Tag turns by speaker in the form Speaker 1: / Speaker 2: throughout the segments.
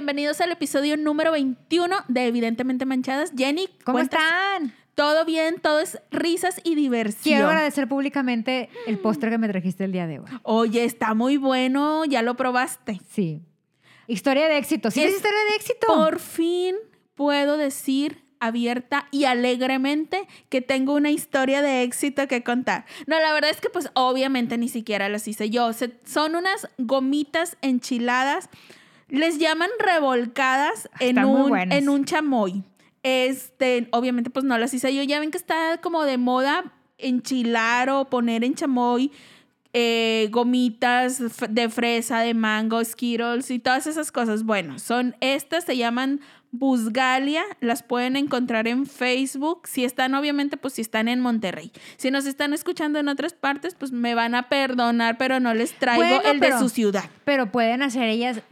Speaker 1: Bienvenidos al episodio número 21 de Evidentemente Manchadas. Jenny,
Speaker 2: ¿Cómo
Speaker 1: ¿cuentas?
Speaker 2: están?
Speaker 1: Todo bien, todo es risas y diversión.
Speaker 2: Quiero agradecer públicamente el postre que me trajiste el día de hoy.
Speaker 1: Oye, está muy bueno, ya lo probaste.
Speaker 2: Sí. Historia de éxito. ¿Sí
Speaker 1: Es-
Speaker 2: es historia de éxito?
Speaker 1: Por fin puedo decir abierta y alegremente que tengo una historia de éxito que contar. No, la verdad es que pues obviamente ni siquiera las hice yo. Se- son unas gomitas enchiladas. Les llaman revolcadas en
Speaker 2: Están muy
Speaker 1: un, en un chamoy. Este, obviamente pues no las hice yo. Ya ven que está como de moda enchilar o poner en chamoy eh, gomitas de fresa, de mango, Skittles y todas esas cosas. Bueno, son estas, se llaman Busgalia, las pueden encontrar en Facebook. Si están, obviamente, pues si están en Monterrey. Si nos están escuchando en otras partes, pues me van a perdonar, pero no les traigo
Speaker 2: Bueno,
Speaker 1: el de su ciudad.
Speaker 2: Pero pueden hacer ellas.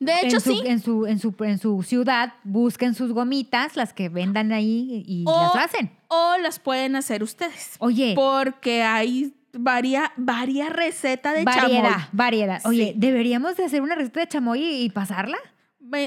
Speaker 1: De hecho,
Speaker 2: en su,
Speaker 1: sí.
Speaker 2: En su, en, su, en su ciudad, busquen sus gomitas, las que vendan ahí y
Speaker 1: O-
Speaker 2: las hacen.
Speaker 1: O las pueden hacer ustedes.
Speaker 2: Oye,
Speaker 1: Porque hay varia, varia receta de
Speaker 2: variedad,
Speaker 1: chamoy.
Speaker 2: variedad. Oye,
Speaker 1: Sí.
Speaker 2: ¿deberíamos de hacer una receta de chamoy y, y pasarla?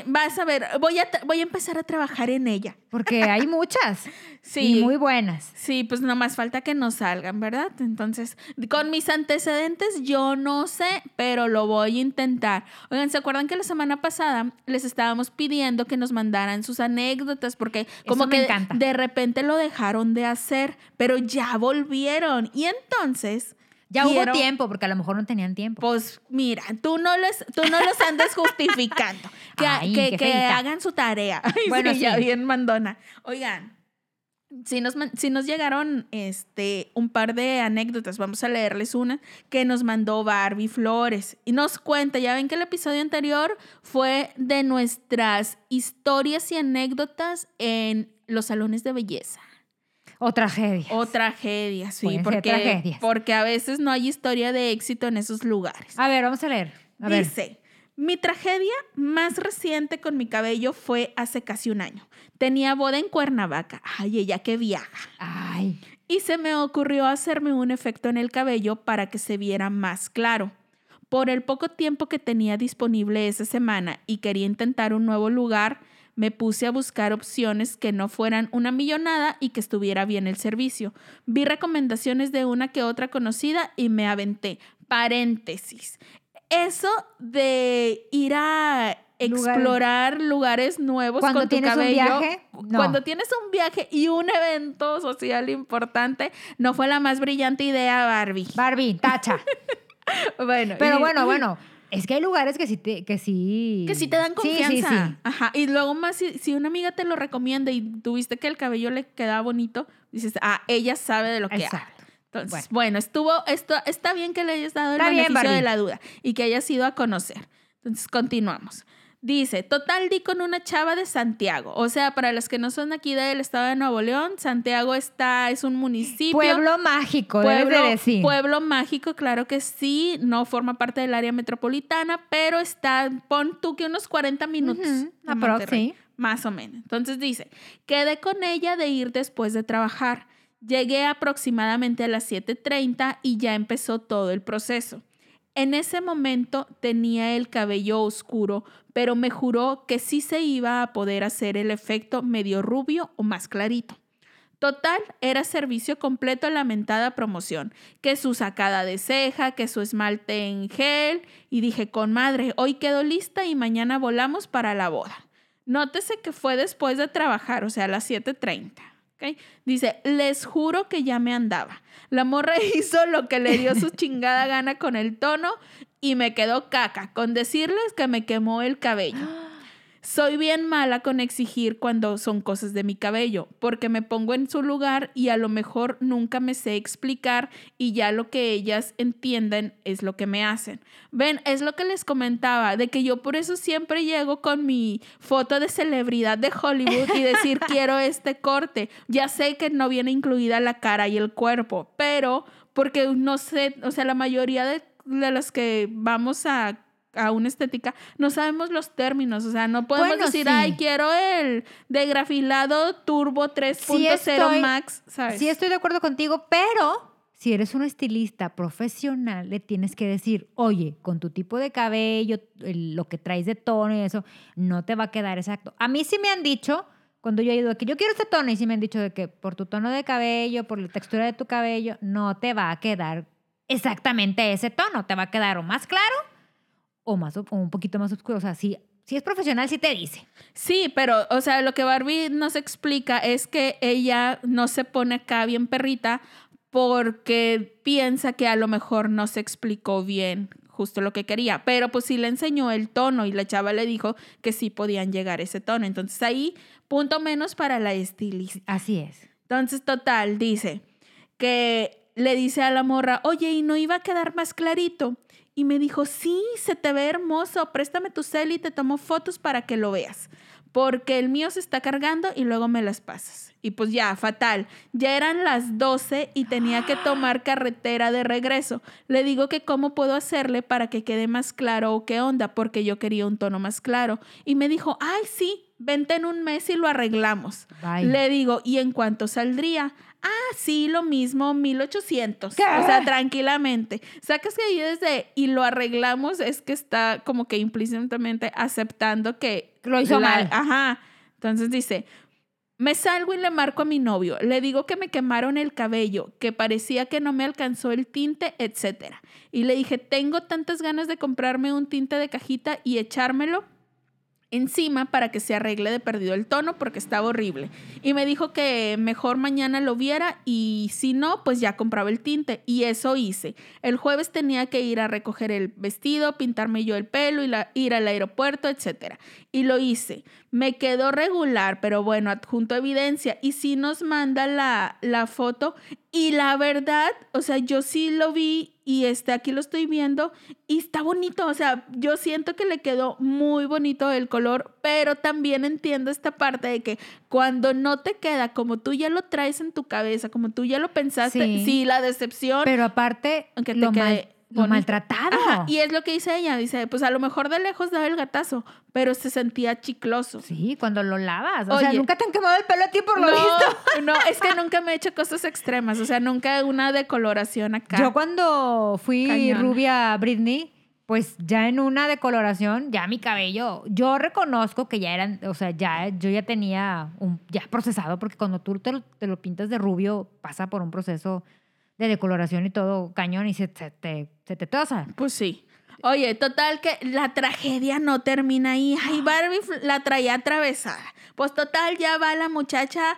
Speaker 1: Vas a ver, voy a, voy a empezar a trabajar en ella.
Speaker 2: Porque hay muchas.
Speaker 1: Sí.
Speaker 2: Y muy buenas.
Speaker 1: Sí, pues no más falta que nos salgan, ¿verdad? Entonces, con mis antecedentes yo no sé, pero lo voy a intentar. Oigan, ¿se acuerdan que la semana pasada les estábamos pidiendo que nos mandaran sus anécdotas? Porque como
Speaker 2: me
Speaker 1: que
Speaker 2: encanta.
Speaker 1: de repente lo dejaron de hacer, pero ya volvieron. Y entonces...
Speaker 2: Ya
Speaker 1: quiero-
Speaker 2: hubo tiempo, porque a lo mejor no tenían tiempo.
Speaker 1: Pues mira, tú no les, tú no los andes justificando. Que,
Speaker 2: Ay,
Speaker 1: que,
Speaker 2: qué
Speaker 1: que
Speaker 2: feíta.
Speaker 1: hagan su tarea.
Speaker 2: Bueno,
Speaker 1: sí, ya bien mandona. Oigan, si nos, si nos llegaron este, un par de anécdotas, vamos a leerles una que nos mandó Barbie Flores. Y nos cuenta, ya ven que el episodio anterior fue de nuestras historias y anécdotas en los salones de belleza.
Speaker 2: O tragedia.
Speaker 1: O tragedias, sí,
Speaker 2: Pueden
Speaker 1: porque,
Speaker 2: tragedias.
Speaker 1: porque a veces no hay historia de éxito en esos lugares.
Speaker 2: A ver, vamos a leer. A ver.
Speaker 1: Mi tragedia más reciente con mi cabello fue hace casi un año. Tenía boda en Cuernavaca. Ay, ella que viaja.
Speaker 2: Ay.
Speaker 1: Y se me ocurrió hacerme un efecto en el cabello para que se viera más claro. Por el poco tiempo que tenía disponible esa semana y quería intentar un nuevo lugar, me puse a buscar opciones que no fueran una millonada y que estuviera bien el servicio. Vi recomendaciones de una que otra conocida y me aventé. Paréntesis. Eso de ir a explorar lugares nuevos
Speaker 2: Cuando
Speaker 1: con tu
Speaker 2: tienes un
Speaker 1: cabello,
Speaker 2: viaje, no.
Speaker 1: cuando tienes un viaje y un evento social importante, no fue la más brillante idea, Barbie.
Speaker 2: Barbie, tacha.
Speaker 1: Bueno,
Speaker 2: Pero
Speaker 1: y-
Speaker 2: bueno, bueno. Es que hay lugares que sí te, que sí.
Speaker 1: Que sí te dan
Speaker 2: Sí,
Speaker 1: confianza.
Speaker 2: Sí, sí,
Speaker 1: Ajá. Y luego más, si, si una amiga te lo recomienda y tuviste que el cabello le quedaba bonito, dices, ah, ella sabe de lo que habla. Entonces,
Speaker 2: Bueno.
Speaker 1: bueno, estuvo, esto, está bien que le hayas dado el
Speaker 2: Está bien,
Speaker 1: beneficio de la duda y que hayas ido a conocer. Entonces, continuamos. Dice, total di con una chava de Santiago. O sea, para los que no son aquí del estado de Nuevo León, Santiago está, es un municipio.
Speaker 2: Pueblo mágico, debes
Speaker 1: Pueblo,
Speaker 2: de decir.
Speaker 1: pueblo mágico, claro que sí, no forma parte del área metropolitana, pero está, pon tú que unos 40 minutos.
Speaker 2: Aprox,
Speaker 1: Monterrey,
Speaker 2: sí.
Speaker 1: Más o menos. Entonces dice, quedé con ella de ir después de trabajar. Llegué aproximadamente a las 7.30 y ya empezó todo el proceso. En ese momento tenía el cabello oscuro, pero me juró que sí se iba a poder hacer el efecto medio rubio o más clarito. Total, era servicio completo a la mentada promoción, que su sacada de ceja, que su esmalte en gel, y dije, con madre, hoy quedo lista y mañana volamos para la boda. Nótese que fue después de trabajar, o sea, a las 7.30. Dice, les juro que ya me andaba. La morra hizo lo que le dio su chingada gana con el tono y me quedó caca, con decirles que me quemó el cabello. Soy bien mala con exigir cuando son cosas de mi cabello, porque me pongo en su lugar y a lo mejor nunca me sé explicar y ya lo que ellas entienden es lo que me hacen. Ven, es lo que les comentaba, de que yo por eso siempre llego con mi foto de celebridad de Hollywood y decir quiero este corte. Ya sé que no viene incluida la cara y el cuerpo, pero porque no sé, o sea, la mayoría de, de los que vamos a a una estética, no sabemos los términos, o sea, no podemos
Speaker 2: Bueno,
Speaker 1: decir,
Speaker 2: sí.
Speaker 1: ay, quiero el degrafilado turbo 3.0
Speaker 2: Sí estoy-
Speaker 1: max, ¿sabes?
Speaker 2: Sí, estoy de acuerdo contigo, pero si eres un estilista profesional, le tienes que decir, oye, con tu tipo de cabello, el- lo que traes de tono y eso, no te va a quedar exacto. A mí sí me han dicho, cuando yo he ido, que yo quiero este tono, y sí me han dicho de que por tu tono de cabello, por la textura de tu cabello, no te va a quedar exactamente ese tono. Te va a quedar o más claro o, más, o un poquito más oscuro. O sea, si, si es profesional, sí te dice.
Speaker 1: Sí, pero, o sea, lo que Barbie nos explica es que ella no se pone acá bien perrita porque piensa que a lo mejor no se explicó bien justo lo que quería, pero pues sí le enseñó el tono y la chava le dijo que sí podían llegar a ese tono. Entonces ahí, punto menos para la estilista.
Speaker 2: Así es.
Speaker 1: Entonces, total, dice que le dice a la morra, oye, ¿y no iba a quedar más clarito? Y me dijo, sí, se te ve hermoso, préstame tu cel y te tomo fotos para que lo veas. Porque el mío se está cargando y luego me las pasas. Y pues ya, fatal. Ya eran las 12 y tenía que tomar carretera de regreso. Le digo que cómo puedo hacerle para que quede más claro o qué onda, porque yo quería un tono más claro. Y me dijo, ay, sí, vente en un mes y lo arreglamos.
Speaker 2: Bye.
Speaker 1: Le digo, ¿y en cuánto saldría? Ah, sí, lo mismo, 1800.
Speaker 2: ¿Qué?
Speaker 1: O sea, tranquilamente. Sacas que ahí desde y lo arreglamos es que está como que implícitamente aceptando que
Speaker 2: Lo hizo mal.
Speaker 1: Ajá. Entonces dice, me salgo y le marco a mi novio. Le digo que me quemaron el cabello, que parecía que no me alcanzó el tinte, etc. Y le dije, tengo tantas ganas de comprarme un tinte de cajita y echármelo encima para que se arregle de perdido el tono porque estaba horrible. Y me dijo que mejor mañana lo viera y si no, pues ya compraba el tinte. Y eso hice. El jueves tenía que ir a recoger el vestido, pintarme yo el pelo y ir al aeropuerto, etc. Y lo hice. Me quedó regular, pero bueno, adjunto evidencia. Y sí nos manda la, la foto. Y la verdad, o sea, yo sí lo vi y este, aquí lo estoy viendo y está bonito. O sea, yo siento que le quedó muy bonito el color, pero también entiendo esta parte de que cuando no te queda como tú ya lo traes en tu cabeza, como tú ya lo pensaste,
Speaker 2: Sí.
Speaker 1: sí, la decepción.
Speaker 2: Pero aparte,
Speaker 1: Aunque te
Speaker 2: lo,
Speaker 1: quede
Speaker 2: mal- lo maltratado.
Speaker 1: Ajá, y es lo que dice ella, dice, pues a lo mejor de lejos daba el gatazo, pero se sentía chicloso.
Speaker 2: Sí, cuando lo lavas. O sea, nunca te han quemado el pelo a ti por lo
Speaker 1: no,
Speaker 2: visto.
Speaker 1: no, es que nunca me he hecho cosas extremas, o sea, nunca una decoloración acá.
Speaker 2: Yo cuando fui
Speaker 1: Cañón.
Speaker 2: rubia Britney, pues ya en una decoloración, ya mi cabello, yo reconozco que ya eran, o sea, ya yo ya tenía un, ya procesado, porque cuando tú te lo, te lo pintas de rubio, pasa por un proceso de decoloración y todo cañón y se, se te, se te tosa.
Speaker 1: Pues sí. Oye, total que la tragedia no termina ahí. Ay, Barbie fl- la traía atravesada. Pues total, ya va la muchacha,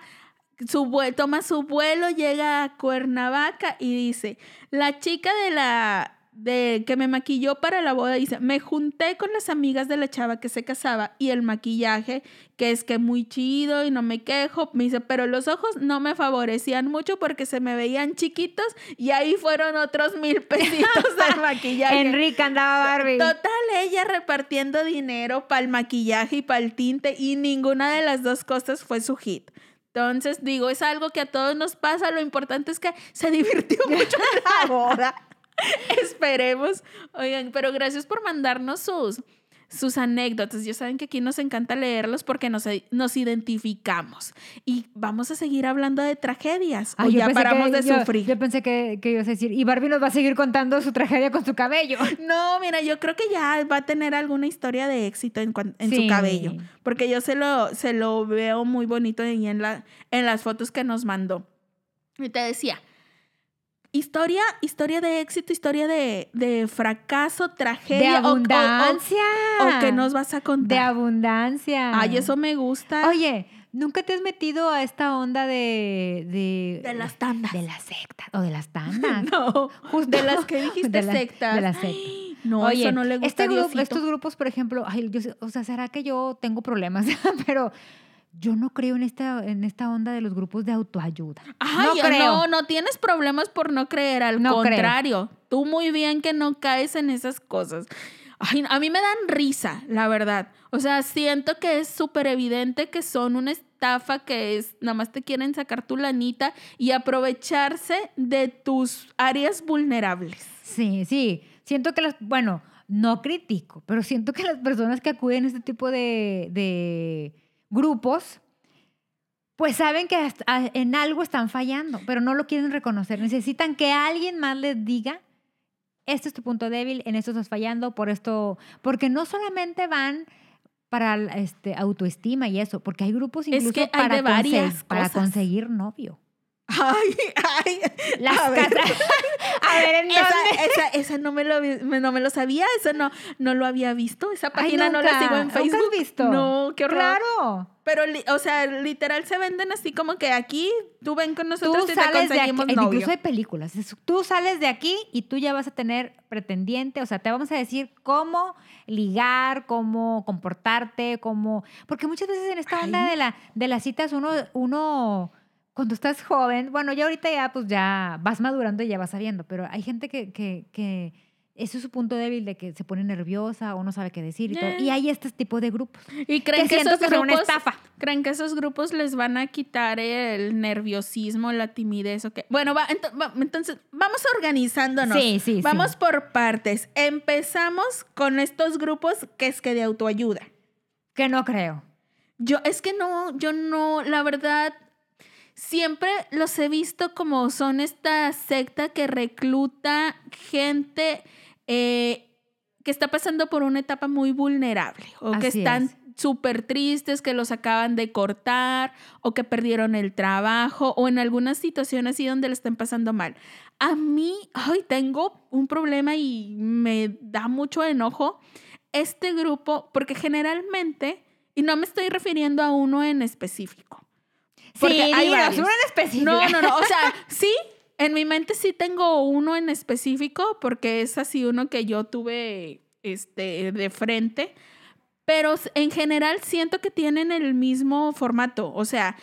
Speaker 1: su toma su vuelo, llega a Cuernavaca y dice, la chica de la de que me maquilló para la boda dice, me junté con las amigas de la chava que se casaba y el maquillaje, que es que muy chido y no me quejo, me dice, pero los ojos no me favorecían mucho porque se me veían chiquitos y ahí fueron otros mil pesitos del maquillaje.
Speaker 2: Enrique andaba Barbie.
Speaker 1: Total, ella repartiendo dinero para el maquillaje y para el tinte y ninguna de las dos cosas fue su hit. Entonces, digo, es algo que a todos nos pasa. Lo importante es que se divirtió mucho en la boda. Esperemos. Oigan, pero gracias por mandarnos sus, sus anécdotas. Ya saben que aquí nos encanta leerlos porque nos, nos identificamos. Y vamos a seguir hablando de tragedias. O ya paramos
Speaker 2: que-
Speaker 1: de
Speaker 2: yo-
Speaker 1: sufrir.
Speaker 2: Yo pensé que, que ibas a decir, y Barbie nos va a seguir contando su tragedia con su cabello.
Speaker 1: No, mira, yo creo que ya va a tener alguna historia de éxito en, en
Speaker 2: Sí.
Speaker 1: su cabello, porque yo se lo, se lo veo muy bonito ahí en, la, en las fotos que nos mandó. Y te decía, historia, historia de éxito, historia de, de fracaso,
Speaker 2: De
Speaker 1: tragedia. o- o- o-
Speaker 2: abundancia.
Speaker 1: O, que nos vas a
Speaker 2: De
Speaker 1: contar.
Speaker 2: abundancia.
Speaker 1: Ay, eso me gusta.
Speaker 2: Oye, ¿nunca te has metido a esta onda de... De,
Speaker 1: de las tandas.
Speaker 2: De las sectas. O de las tandas.
Speaker 1: No,
Speaker 2: Justo.
Speaker 1: de las que dijiste
Speaker 2: De la-
Speaker 1: sectas.
Speaker 2: de las sectas.
Speaker 1: No,
Speaker 2: Oye,
Speaker 1: eso no le gusta
Speaker 2: este grupo- estos grupos, por ejemplo, ay, yo o sea, ¿será que yo tengo problemas? Pero yo no creo en esta, en esta onda de los grupos de autoayuda.
Speaker 1: Ay,
Speaker 2: no
Speaker 1: no,
Speaker 2: creo.
Speaker 1: no, tienes problemas por no creer, al
Speaker 2: No creo.
Speaker 1: contrario. Tú muy bien que no caes en esas cosas. Ay, a mí me dan risa, la verdad. O sea, siento que es súper evidente que son una estafa, que es, nada más te quieren sacar tu lanita y aprovecharse de tus áreas vulnerables.
Speaker 2: Sí, sí. Siento que las, bueno, no critico, pero siento que las personas que acuden a este tipo de, de grupos, pues saben que en algo están fallando, pero no lo quieren reconocer. Necesitan que alguien más les diga, este es tu punto débil, en esto estás fallando, por esto, porque no solamente van para este, autoestima y eso, porque hay grupos
Speaker 1: Es
Speaker 2: incluso
Speaker 1: que hay
Speaker 2: para,
Speaker 1: de varias
Speaker 2: para conseguir novio.
Speaker 1: Ay, ay.
Speaker 2: Las
Speaker 1: a ver.
Speaker 2: casas- A ver, ¿en
Speaker 1: Esa,
Speaker 2: dónde?
Speaker 1: esa, esa no me lo no me lo sabía, eso no, no lo había visto. Esa
Speaker 2: Ay,
Speaker 1: página no la sigo en
Speaker 2: ¿nunca has
Speaker 1: Facebook.
Speaker 2: visto?
Speaker 1: No, qué horror.
Speaker 2: Claro.
Speaker 1: Pero, o sea, literal se venden así como que aquí tú ven con nosotros
Speaker 2: Tú
Speaker 1: y te
Speaker 2: sales de aquí,
Speaker 1: novio.
Speaker 2: incluso hay películas. Tú sales de aquí y tú ya vas a tener pretendiente, o sea, te vamos a decir cómo ligar, cómo comportarte, cómo... Porque muchas veces en esta onda
Speaker 1: Ay.
Speaker 2: de, la, de las citas uno, uno, cuando estás joven, bueno, ya ahorita ya pues ya vas madurando y ya vas sabiendo, pero hay gente que, que, que ese es su punto débil de que se pone nerviosa o no sabe qué decir y todo.
Speaker 1: Yeah.
Speaker 2: Y hay este tipo de grupos.
Speaker 1: Y creen
Speaker 2: que
Speaker 1: que, esos
Speaker 2: que son una
Speaker 1: grupos,
Speaker 2: estafa.
Speaker 1: creen que esos grupos les van a quitar el nerviosismo, la timidez o qué. Bueno, va, ento- va- entonces vamos organizándonos.
Speaker 2: Sí, sí, sí.
Speaker 1: Vamos por partes. Empezamos con estos grupos que es que de autoayuda.
Speaker 2: Que no creo.
Speaker 1: Yo, es que no, yo no, la verdad, siempre los he visto como son esta secta que recluta gente eh, que está pasando por una etapa muy vulnerable o que están
Speaker 2: es.
Speaker 1: súper tristes, que los acaban de cortar o que perdieron el trabajo o en algunas situaciones así donde le están pasando mal. A mí, ay, tengo un problema y me da mucho enojo este grupo porque generalmente, y no me estoy refiriendo a uno en específico. Porque
Speaker 2: sí,
Speaker 1: hay
Speaker 2: uno en específico.
Speaker 1: No, no, no. O sea, sí, en mi mente sí tengo uno en específico porque es así uno que yo tuve este, de frente. Pero en general siento que tienen el mismo formato. O sea,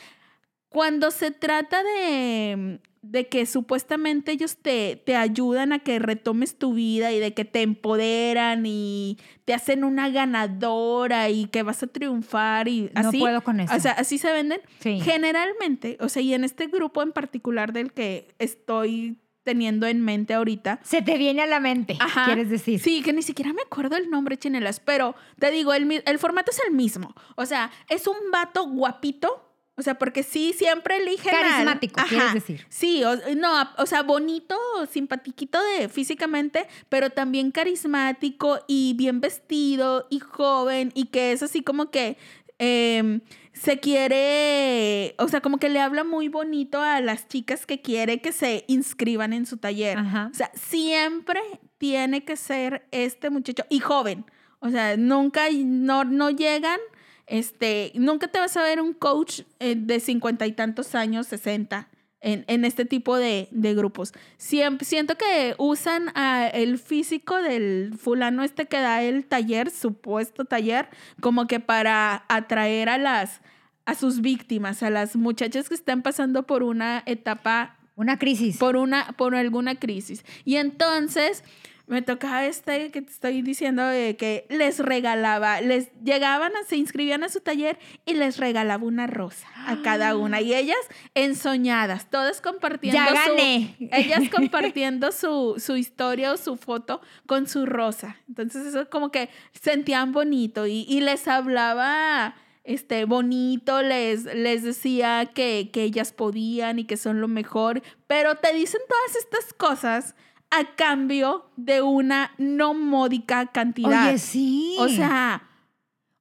Speaker 1: cuando se trata de, de que supuestamente ellos te, te ayudan a que retomes tu vida y de que te empoderan y te hacen una ganadora y que vas a triunfar y
Speaker 2: No
Speaker 1: así.
Speaker 2: puedo con eso.
Speaker 1: O sea, así se venden.
Speaker 2: Sí.
Speaker 1: Generalmente, o sea, y en este grupo en particular del que estoy teniendo en mente ahorita.
Speaker 2: Se te viene a la mente,
Speaker 1: Ajá.
Speaker 2: quieres decir.
Speaker 1: Sí, que ni siquiera me acuerdo el nombre, chinelas, pero te digo, el, mi- el formato es el mismo. O sea, es un vato guapito. O sea, porque sí, siempre eligen al-
Speaker 2: Carismático,
Speaker 1: Ajá.
Speaker 2: quieres decir.
Speaker 1: Sí, o, no, o sea, bonito, simpatiquito de físicamente, pero también carismático y bien vestido y joven y que es así como que em, se quiere, o sea, como que le habla muy bonito a las chicas que quiere que se inscriban en su taller.
Speaker 2: Ajá.
Speaker 1: O sea, siempre tiene que ser este muchacho y joven. O sea, nunca, no, no llegan, este, nunca te vas a ver un coach eh, de cincuenta y tantos años, sesenta, en, en este tipo de, de grupos. Siempre, siento que usan a el físico del fulano este que da el taller, supuesto taller, como que para atraer a las a sus víctimas, a las muchachas que están pasando por una etapa
Speaker 2: Una crisis.
Speaker 1: por una por alguna crisis. Y entonces me tocaba este que te estoy diciendo de que les regalaba, les llegaban, a- se inscribían a su taller y les regalaba una rosa a cada una. Y ellas ensoñadas, todas compartiendo
Speaker 2: Ya
Speaker 1: su-
Speaker 2: gané.
Speaker 1: ellas compartiendo su, su historia o su foto con su rosa. Entonces eso como que sentían bonito y, y les hablaba este, bonito, les, les decía que, que ellas podían y que son lo mejor, pero te dicen todas estas cosas a cambio de una no módica cantidad.
Speaker 2: Oye, sí.
Speaker 1: O sea,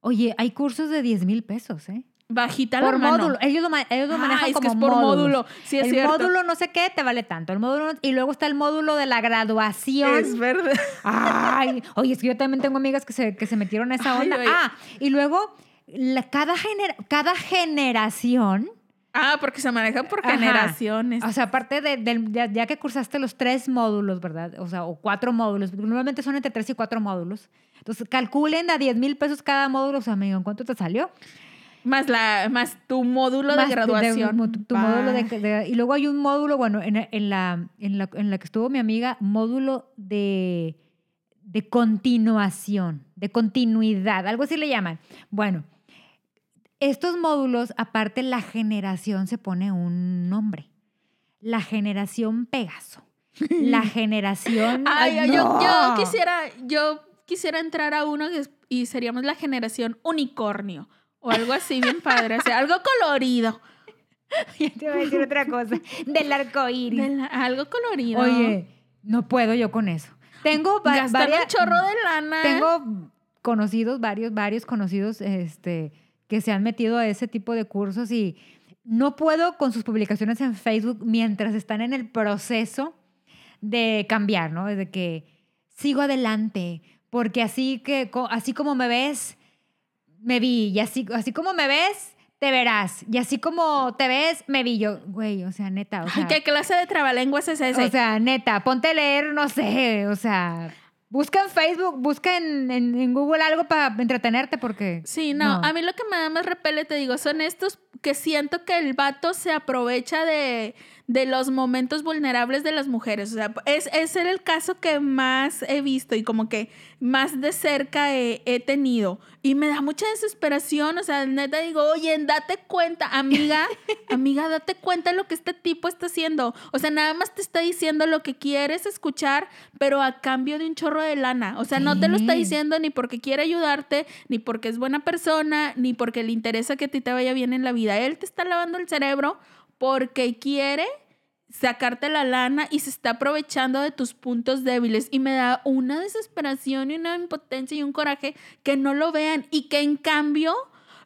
Speaker 2: Oye, hay cursos de 10 mil pesos, ¿eh?
Speaker 1: bajita
Speaker 2: Por
Speaker 1: la mano.
Speaker 2: módulo. Ellos lo, ellos lo
Speaker 1: Ah,
Speaker 2: manejan
Speaker 1: es
Speaker 2: como
Speaker 1: que es por
Speaker 2: módulos.
Speaker 1: módulo. Sí, es
Speaker 2: el
Speaker 1: cierto.
Speaker 2: módulo no sé qué te vale tanto. El módulo y luego está el módulo de la graduación.
Speaker 1: Es verdad.
Speaker 2: Ay, oye, es que yo también tengo amigas que se, que se metieron a esa onda. Ah, y luego la- cada, gener- cada generación,
Speaker 1: Ah, porque se manejan por
Speaker 2: Ajá.
Speaker 1: generaciones.
Speaker 2: o sea, aparte de, ya, ya que cursaste los tres módulos, ¿verdad? O sea, o cuatro módulos, normalmente son entre tres y cuatro módulos. Entonces, calculen a 10 mil pesos cada módulo. O sea, amigo, ¿en cuánto te salió?
Speaker 1: Más, la, más tu módulo
Speaker 2: Más
Speaker 1: de graduación.
Speaker 2: tu, tu módulo de, de- Y luego hay un módulo, bueno, en, en la, en, la, en la que estuvo mi amiga, módulo de, de continuación, de continuidad, algo así le llaman. Bueno, estos módulos, aparte la generación se pone un nombre. La generación Pegaso. La generación...
Speaker 1: Ay,
Speaker 2: ¡Ay,
Speaker 1: yo, yo quisiera, yo quisiera entrar a uno y seríamos la generación unicornio o algo así bien padre, o sea, algo colorido.
Speaker 2: ya te iba a decir otra cosa. Del arco iris.
Speaker 1: De la- algo colorido.
Speaker 2: Oye, no puedo yo con eso. Tengo va-
Speaker 1: gastan
Speaker 2: varias.
Speaker 1: un chorro de lana.
Speaker 2: Tengo conocidos, varios, varios conocidos este, que se han metido a ese tipo de cursos y no puedo con sus publicaciones en Facebook mientras están en el proceso de cambiar, ¿no? De que sigo adelante, porque así, que, así como me ves, me vi, y así, así como me ves, te verás, y así como te ves, me vi yo, güey, o sea, neta, o
Speaker 1: Ay, ¿qué clase de trabalenguas es ese?
Speaker 2: o sea, neta, ponte a leer, no sé, o sea, busca en Facebook, busca en, en- en Google algo para entretenerte porque...
Speaker 1: Sí, no, a mí lo que me da más repele, te digo, son estos que siento que el vato se aprovecha de, de los momentos vulnerables de las mujeres. O sea, es, es el caso que más he visto y como que más de cerca he, he tenido. Y me da mucha desesperación. O sea, neta digo, oye, date cuenta, amiga, amiga, date cuenta de lo que este tipo está haciendo. O sea, nada más te está diciendo lo que quieres escuchar, pero a cambio de un chorro de lana. O sea, no te lo está
Speaker 2: Sí.
Speaker 1: diciendo ni porque quiere ayudarte, ni porque es buena persona, ni porque le interesa que a ti te vaya bien en la vida. Él te está lavando el cerebro porque quiere sacarte la lana y se está aprovechando de tus puntos débiles. Y me da una desesperación y una impotencia y un coraje que no lo vean y que en cambio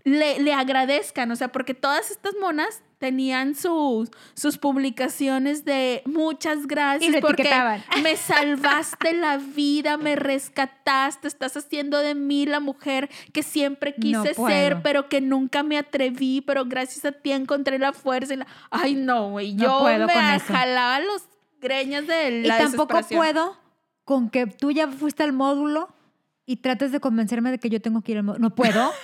Speaker 1: le, le agradezcan. O sea, porque todas estas monas tenían sus, sus publicaciones de muchas gracias
Speaker 2: Y
Speaker 1: porque me salvaste la vida, me rescataste, estás haciendo de mí la mujer que siempre
Speaker 2: No
Speaker 1: quise ser, pero que nunca me atreví, pero gracias a ti encontré la fuerza. y la- Ay, no, güey,
Speaker 2: No
Speaker 1: yo
Speaker 2: puedo
Speaker 1: me jalaba los greñas de
Speaker 2: Y
Speaker 1: la
Speaker 2: tampoco
Speaker 1: desesperación.
Speaker 2: puedo con que tú ya fuiste al módulo y trates de convencerme de que yo tengo que ir al. No puedo.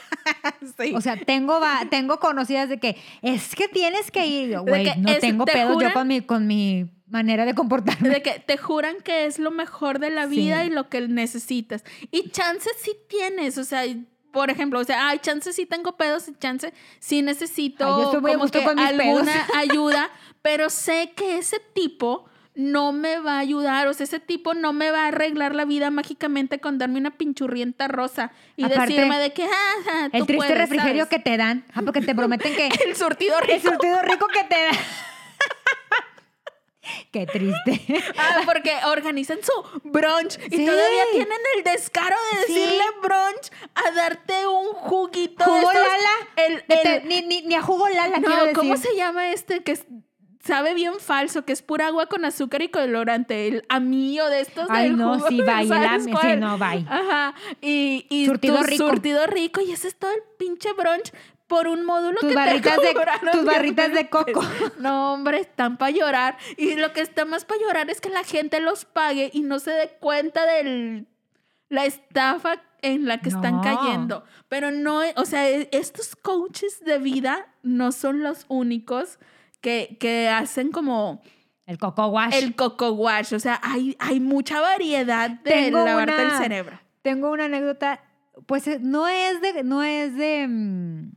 Speaker 1: Sí.
Speaker 2: O sea, tengo, va- tengo conocidas de que es que tienes que ir. Yo, Güey, no
Speaker 1: es-
Speaker 2: tengo
Speaker 1: te
Speaker 2: pedos
Speaker 1: juran-
Speaker 2: yo con mi, con mi manera de comportarme.
Speaker 1: de que te juran que es lo mejor de la vida
Speaker 2: Sí.
Speaker 1: y lo que necesitas. Y chance sí tienes, o sea, por ejemplo, o sea, ay, chance sí tengo pedos y chance sí necesito
Speaker 2: Ay, yo estoy muy a
Speaker 1: como que alguna ayuda, pero sé que ese tipo no me va a ayudar, o sea, ese tipo no me va a arreglar la vida mágicamente con darme una pinchurrienta rosa y
Speaker 2: Aparte,
Speaker 1: decirme de que, ah,
Speaker 2: El
Speaker 1: tú
Speaker 2: triste
Speaker 1: puedes",
Speaker 2: refrigerio
Speaker 1: ¿sabes?
Speaker 2: que te dan. Ah, porque te prometen que...
Speaker 1: El surtido
Speaker 2: el
Speaker 1: rico.
Speaker 2: surtido rico que te dan. Qué triste.
Speaker 1: Ah, porque organizan su brunch y
Speaker 2: Sí.
Speaker 1: todavía tienen el descaro de
Speaker 2: Sí.
Speaker 1: decirle brunch a darte un juguito de
Speaker 2: ¿Jugo
Speaker 1: estos-
Speaker 2: Lala?
Speaker 1: El, el-
Speaker 2: ni, ni, ni a jugo Lala,
Speaker 1: no,
Speaker 2: quiero decir.
Speaker 1: ¿cómo se llama este que es- sabe bien falso, que es pura agua con azúcar y colorante? El amillo de estos
Speaker 2: Ay,
Speaker 1: del
Speaker 2: no,
Speaker 1: jugo,
Speaker 2: sí, no, bye.
Speaker 1: Ajá, y, y
Speaker 2: Surtido rico.
Speaker 1: surtido rico y ese es todo el pinche brunch por un módulo
Speaker 2: Tus
Speaker 1: que
Speaker 2: barritas
Speaker 1: te
Speaker 2: de- tus
Speaker 1: 10
Speaker 2: barritas de coco.
Speaker 1: No, hombre, están para llorar. Y lo que está más para llorar es que la gente los pague y no se dé cuenta de la estafa en la que están cayendo. Pero no, o sea, e- estos coaches de vida no son los únicos que, que hacen como
Speaker 2: El coco wash.
Speaker 1: el coco wash. O sea, hay, hay mucha variedad de
Speaker 2: Tengo
Speaker 1: lavarte el
Speaker 2: una-
Speaker 1: cerebro.
Speaker 2: Tengo una anécdota, pues eh, no es de, no es de, mm,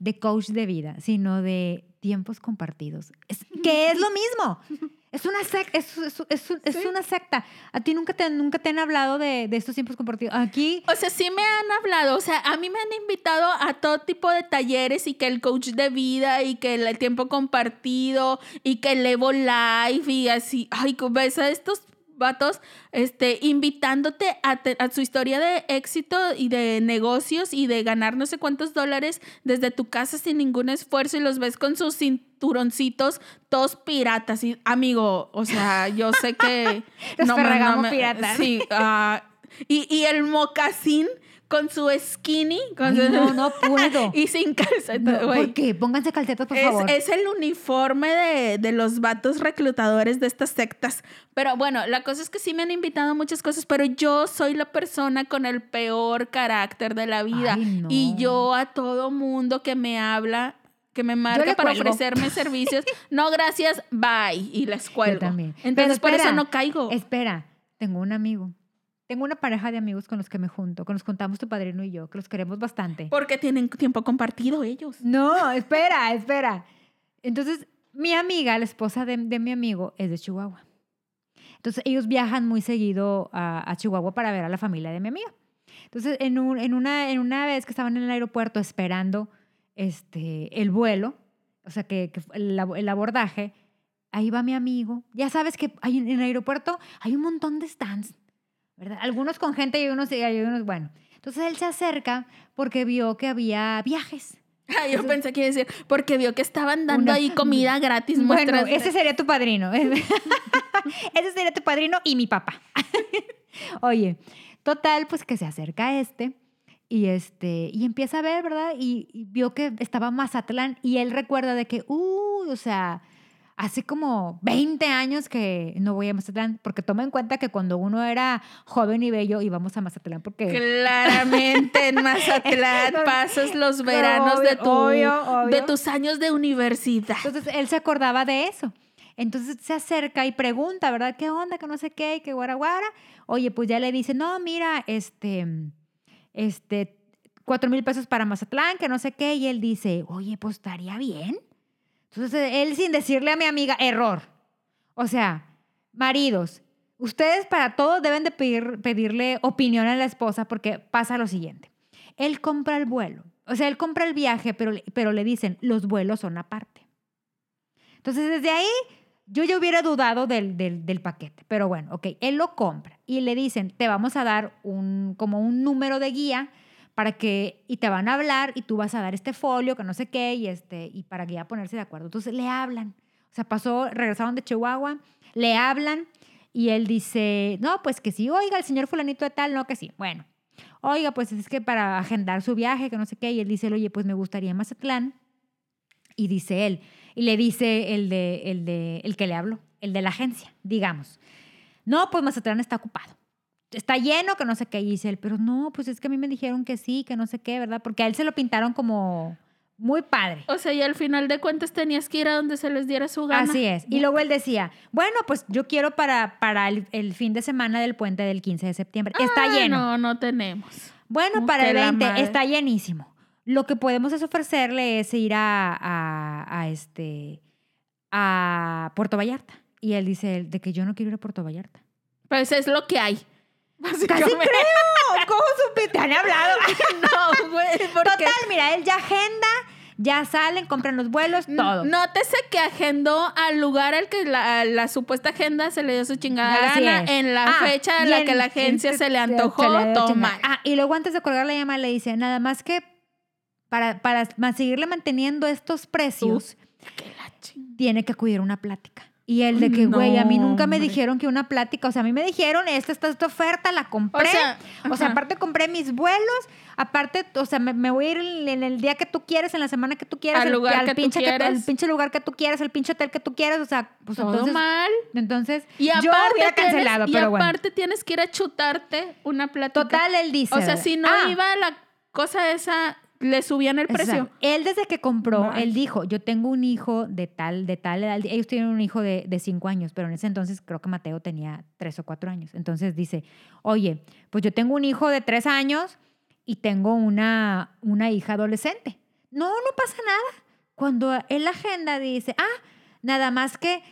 Speaker 2: de coach de vida, sino de tiempos compartidos. Es, que es lo mismo. Es una secta, es, es- es- es
Speaker 1: Sí.
Speaker 2: una secta. A ti nunca te, nunca te han hablado de, de estos tiempos compartidos. Aquí,
Speaker 1: O sea, sí me han hablado, o sea, a mí me han invitado a todo tipo de talleres y que el coach de vida y que el, tiempo compartido y que el Evo Life y así, ay, ¿cómo ves a estos vatos este, invitándote a, te- a su historia de éxito y de negocios y de ganar no sé cuántos dólares desde tu casa sin ningún esfuerzo y los ves con sus cinturoncitos todos piratas y amigo, o sea, yo sé que
Speaker 2: Los
Speaker 1: me-
Speaker 2: Ferragamo
Speaker 1: me-
Speaker 2: piratas.
Speaker 1: Sí, ah, y, y el mocasín con su skinny. Con
Speaker 2: Ay,
Speaker 1: su-
Speaker 2: no, no puedo.
Speaker 1: y sin calcetas,
Speaker 2: no,
Speaker 1: güey.
Speaker 2: ¿por qué? Pónganse calcetas, por
Speaker 1: Es,
Speaker 2: favor.
Speaker 1: es el uniforme de, de los vatos reclutadores de estas sectas. Pero bueno, la cosa es que sí me han invitado a muchas cosas, pero yo soy la persona con el peor carácter de la vida.
Speaker 2: Ay, no.
Speaker 1: Y yo a todo mundo que me habla, que me marca para
Speaker 2: cuelgo.
Speaker 1: ofrecerme servicios, no gracias, bye. Y les cuelgo.
Speaker 2: también.
Speaker 1: Entonces
Speaker 2: Pero
Speaker 1: por eso
Speaker 2: espera,
Speaker 1: no caigo.
Speaker 2: Espera, tengo un amigo. Tengo una pareja de amigos con los que me junto, con los que juntamos tu padrino y yo, que los queremos bastante.
Speaker 1: Porque tienen tiempo compartido ellos.
Speaker 2: No, espera, espera. Entonces, mi amiga, la esposa de, de mi amigo, es de Chihuahua. Entonces, ellos viajan muy seguido a, a Chihuahua para ver a la familia de mi amiga. Entonces, en, un- en, una, en una vez que estaban en el aeropuerto esperando este, el vuelo, o sea, que, que el, el abordaje, ahí va mi amigo. Ya sabes que hay, en el aeropuerto hay un montón de stands, ¿verdad? Algunos con gente y unos, y hay unos, bueno. Entonces él se acerca porque vio que había viajes.
Speaker 1: Ah, yo pensé que iba a decir, porque vio que estaban dando
Speaker 2: Una-
Speaker 1: ahí comida gratis.
Speaker 2: Bueno,
Speaker 1: muestras
Speaker 2: ese sería tu padrino. ese sería tu padrino y mi papá. Oye, total, pues que se acerca a este y este y empieza a ver, ¿verdad? Y, y vio que estaba Mazatlán y él recuerda de que, uy, o sea, hace como 20 años que no voy a Mazatlán, porque toma en cuenta que cuando uno era joven y bello íbamos a Mazatlán porque
Speaker 1: Claramente en Mazatlán pasas los veranos de, tu,
Speaker 2: obvio, obvio.
Speaker 1: de tus años de universidad.
Speaker 2: Entonces él se acordaba de eso. Entonces se acerca y pregunta, ¿verdad? ¿Qué onda? Que no sé qué, que guara guara. Oye, pues ya le dice, no, mira, este, este, cuatro mil pesos para Mazatlán, que no sé qué. Y él dice, oye, pues estaría bien. Entonces él sin decirle a mi amiga, error. O sea, maridos, ustedes para todo deben de pedir- pedirle opinión a la esposa porque pasa lo siguiente. Él compra el vuelo. O sea, él compra el viaje, pero, pero le dicen, los vuelos son aparte. Entonces, desde ahí, yo ya hubiera dudado del, del, del paquete. Pero bueno, ok, él lo compra y le dicen, te vamos a dar un, como un número de guía para que, y te van a hablar y tú vas a dar este folio, que no sé qué, y, este, y para que ya ponerse de acuerdo. Entonces, le hablan. O sea, pasó, regresaron de Chihuahua, le hablan y él dice, no, pues que sí, oiga, el señor fulanito de tal, no, que sí. Bueno, oiga, pues es que para agendar su viaje, que no sé qué, y él dice, oye, pues me gustaría Mazatlán. Y dice él, y le dice el, de, el, de, el que le habló, el de la agencia, digamos, no, pues Mazatlán está ocupado. Está lleno, que no sé qué. Y dice él, pero no, pues es que a mí me dijeron que sí, que no sé qué, ¿verdad? Porque a él se lo pintaron como muy padre.
Speaker 1: O sea, y al final de cuentas tenías que ir a donde se les diera su gana.
Speaker 2: Así es. Y luego él decía, bueno, pues yo quiero para, para el, el fin de semana del puente del 15 de septiembre. Está
Speaker 1: Ah,
Speaker 2: lleno.
Speaker 1: No, no tenemos.
Speaker 2: Bueno, para el
Speaker 1: la
Speaker 2: 20
Speaker 1: madre.
Speaker 2: está llenísimo. Lo que podemos es ofrecerle es ir a, a, a este, a Puerto Vallarta. Y él dice de que yo no quiero ir a Puerto Vallarta.
Speaker 1: Pues es lo que hay.
Speaker 2: Casi creo. ¿Cómo supiste? ¿Te han hablado?
Speaker 1: No, güey,
Speaker 2: Total, mira, él ya agenda, ya salen, compran los vuelos, todo.
Speaker 1: Nótese que agendó al lugar al que la, la supuesta agenda se le dio su chingada gana en la
Speaker 2: Ah,
Speaker 1: fecha en la que la agencia
Speaker 2: en-
Speaker 1: se le antojó
Speaker 2: le
Speaker 1: tomar.
Speaker 2: Ah, y luego antes de colgar la llamada le dice, nada más que para, para seguirle manteniendo estos precios,
Speaker 1: Que
Speaker 2: tiene que acudir a una plática. Y él de que, güey, a mí nunca me
Speaker 1: hombre.
Speaker 2: dijeron que una plática, o sea, a mí me dijeron, esta, esta, esta oferta, la compré.
Speaker 1: O sea,
Speaker 2: O sea,
Speaker 1: ajá.
Speaker 2: aparte compré mis vuelos, aparte, o sea, me, me voy a ir en, en el día que tú quieres, en la semana que tú quieras,
Speaker 1: Al
Speaker 2: el-
Speaker 1: lugar que tú
Speaker 2: pinche
Speaker 1: quieres.
Speaker 2: al pinche lugar que tú quieras, el pinche hotel que tú quieras, o sea, pues
Speaker 1: todo
Speaker 2: entonces,
Speaker 1: mal.
Speaker 2: entonces
Speaker 1: Y
Speaker 2: yo
Speaker 1: aparte,
Speaker 2: hubiera
Speaker 1: tienes,
Speaker 2: cancelado,
Speaker 1: y
Speaker 2: pero bueno.
Speaker 1: aparte tienes que ir a chutarte una plática.
Speaker 2: Total, él dice.
Speaker 1: O sea, si no
Speaker 2: ah,
Speaker 1: iba la cosa esa, le subían el precio.
Speaker 2: Exacto. Él desde que compró,
Speaker 1: Bye.
Speaker 2: él dijo, yo tengo un hijo de tal, de tal edad. Ellos tienen un hijo de, de cinco años, pero en ese entonces creo que Mateo tenía tres o cuatro años. Entonces dice, oye, pues yo tengo un hijo de tres años y tengo una, una hija adolescente. No, no pasa nada. Cuando en la agenda dice, ah, nada más que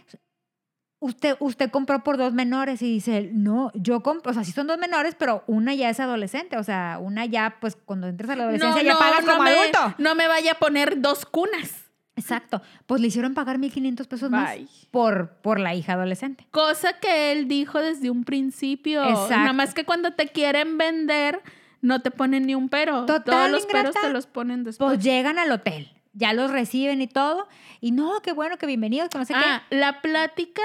Speaker 2: usted, usted compró por dos menores y dice, no, yo compro, o sea, sí son dos menores, pero una ya es adolescente, o sea, una ya, pues cuando entres a la adolescencia ya pagas como
Speaker 1: me,
Speaker 2: adulto.
Speaker 1: No me vaya a poner dos cunas.
Speaker 2: Exacto. Pues le hicieron pagar 1.500 pesos más por, por la hija adolescente.
Speaker 1: Cosa que él dijo desde un principio.
Speaker 2: Exacto.
Speaker 1: Nada más que cuando te quieren vender, no te ponen ni un pero.
Speaker 2: Total,
Speaker 1: Todos los
Speaker 2: ingrata.
Speaker 1: peros te los ponen después.
Speaker 2: Pues llegan al hotel, ya los reciben y todo. Y no, qué bueno, que bienvenidos, que no sé
Speaker 1: ah, la plática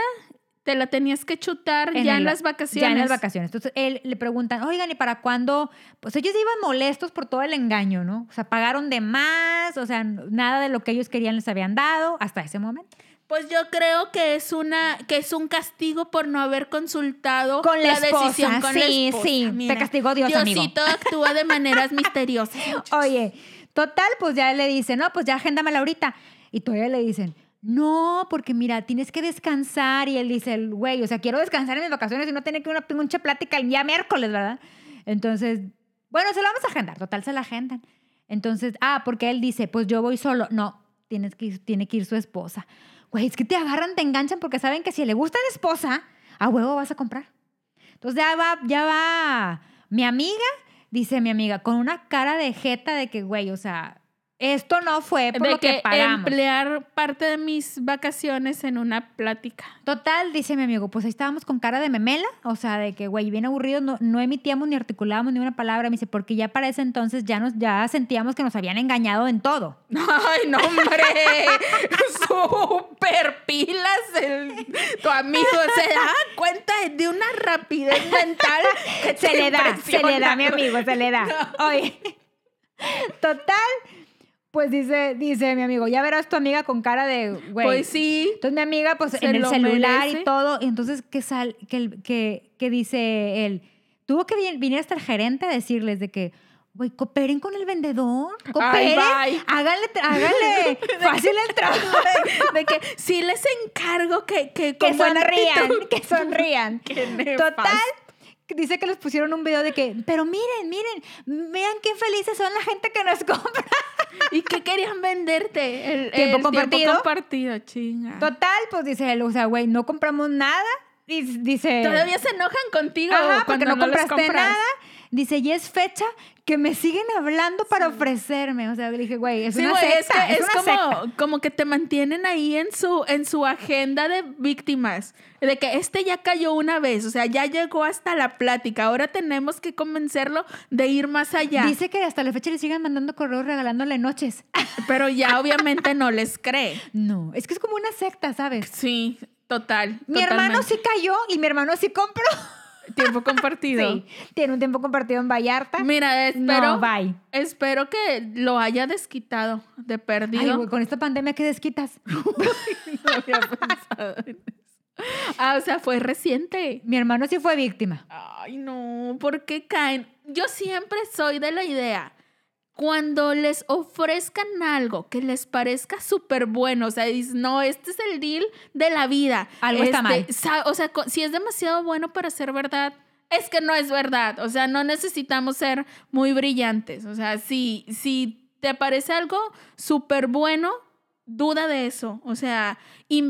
Speaker 1: te la tenías que chutar ya en las vacaciones.
Speaker 2: Ya en las vacaciones. Entonces él le preguntan, oigan, ¿y para cuándo? Pues ellos iban molestos por todo el engaño, ¿no? O sea, pagaron de más, o sea, nada de lo que ellos querían les habían dado hasta ese momento.
Speaker 1: Pues yo creo que es una que es un castigo por no haber consultado
Speaker 2: Con la esposa,
Speaker 1: decisión con la
Speaker 2: sí,
Speaker 1: esposa.
Speaker 2: sí, te castigó Dios, amigo.
Speaker 1: Diosito actúa de maneras misteriosas.
Speaker 2: Oye, total, pues ya le dicen, no, pues ya agéndamela ahorita. Y todavía le dicen, no, porque mira, tienes que descansar. Y él dice, güey, o sea, quiero descansar en mis vacaciones y no tener que una pinche plática el día miércoles, ¿verdad? Entonces, bueno, se la vamos a agendar, total, se la agendan. Entonces, ah, porque él dice, pues yo voy solo. No, tienes que ir- tiene que ir su esposa. Güey, es que te agarran, te enganchan porque saben que si le gusta la esposa, a huevo vas a comprar. Entonces ya va, ya va mi amiga, dice mi amiga, con una cara de jeta de que, güey, o sea, Esto no fue por
Speaker 1: de
Speaker 2: lo que,
Speaker 1: que
Speaker 2: pagamos.
Speaker 1: emplear parte de mis vacaciones en una plática.
Speaker 2: Total, dice mi amigo, pues ahí estábamos con cara de memela, o sea, de que, güey, bien aburridos, no, no emitíamos ni articulábamos ni una palabra. Me dice, porque ya para ese entonces ya, nos, ya sentíamos que nos habían engañado en todo.
Speaker 1: Ay, no, hombre. Super pilas el- tu amigo. Se da cuenta de una rapidez mental que
Speaker 2: Se le da, se le da, mi amigo, se le da. Oye, total, pues dice, dice mi amigo, ya verás tu amiga con cara de, güey.
Speaker 1: Pues sí.
Speaker 2: Entonces mi amiga, pues en el celular
Speaker 1: merece.
Speaker 2: y todo, y entonces que sal, que, que, que dice él, tuvo que venir hasta el gerente a decirles de que, güey, cooperen con el vendedor, cooperen,
Speaker 1: bye.
Speaker 2: háganle, háganle fácil el trabajo,
Speaker 1: De que sí les encargo que, que
Speaker 2: que sonrían,
Speaker 1: actitud.
Speaker 2: que sonrían. Total, dice que les pusieron un video de que, pero miren, miren, vean qué felices son la gente que nos compra.
Speaker 1: ¿Y qué querían venderte? El,
Speaker 2: ¿Tiempo
Speaker 1: el
Speaker 2: compartido?
Speaker 1: Tiempo compartido, chinga.
Speaker 2: Total, pues dice él, o sea, güey, no compramos nada. Dice...
Speaker 1: Todavía se enojan contigo
Speaker 2: Ajá, porque no compraste
Speaker 1: compras.
Speaker 2: nada. Dice, y es fecha que me siguen hablando para ofrecerme. O sea, le dije, güey, es
Speaker 1: Sí,
Speaker 2: una
Speaker 1: güey, es,
Speaker 2: secta.
Speaker 1: que
Speaker 2: Es,
Speaker 1: es
Speaker 2: una secta.
Speaker 1: como, como que te mantienen ahí en su, en su agenda de víctimas. De que este ya cayó una vez, o sea, ya llegó hasta la plática. Ahora tenemos que convencerlo de ir más allá.
Speaker 2: Dice que hasta la fecha le siguen mandando correos regalándole noches.
Speaker 1: Pero ya obviamente no les cree.
Speaker 2: No, es que es como una secta, ¿sabes?
Speaker 1: Sí, total.
Speaker 2: Mi hermano sí cayó y mi hermano sí compró.
Speaker 1: Tiempo compartido.
Speaker 2: Sí, tiene un tiempo compartido en Vallarta.
Speaker 1: Mira, espero,
Speaker 2: No, bye.
Speaker 1: espero que lo haya desquitado de
Speaker 2: Ay,
Speaker 1: perdido.
Speaker 2: güey, con esta pandemia, ¿qué desquitas?
Speaker 1: no había pensado en eso. Ah, o sea, fue reciente.
Speaker 2: Mi hermano sí fue víctima.
Speaker 1: Ay, no, ¿por qué caen? Yo siempre soy de la idea, cuando les ofrezcan algo que les parezca súper bueno, o sea, dices, no, este es el deal de la vida.
Speaker 2: Algo está mal.
Speaker 1: sa- O sea, si es demasiado bueno para ser verdad, es que no es verdad. O sea, no necesitamos ser muy brillantes. O sea, si, si te parece algo súper bueno, duda de eso. O sea,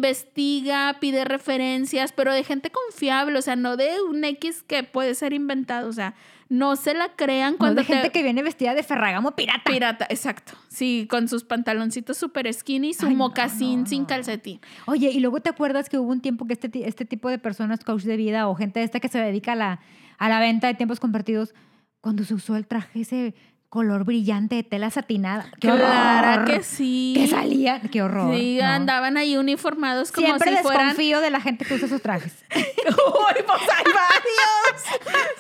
Speaker 1: investiga, pide referencias, pero de gente confiable, o sea, no de un X que puede ser inventado. O sea, no se la crean
Speaker 2: No
Speaker 1: cuando
Speaker 2: de gente
Speaker 1: te-
Speaker 2: que viene vestida de Ferragamo pirata.
Speaker 1: Pirata, exacto. Sí, con sus pantaloncitos súper skinny y su
Speaker 2: Ay,
Speaker 1: mocasín
Speaker 2: no,
Speaker 1: sin calcetín.
Speaker 2: Oye, y luego te acuerdas que hubo un tiempo que este, este tipo de personas, coach de vida o gente esta que se dedica a la, a la venta de tiempos compartidos, cuando se usó el traje ese color brillante de tela satinada. ¡Qué
Speaker 1: Claro
Speaker 2: horror!
Speaker 1: que sí.
Speaker 2: Que salía, qué horror.
Speaker 1: Sí,
Speaker 2: no.
Speaker 1: andaban ahí uniformados como
Speaker 2: Siempre
Speaker 1: si fueran.
Speaker 2: desconfío de la gente que usa esos trajes.
Speaker 1: Uy, pues hay varios.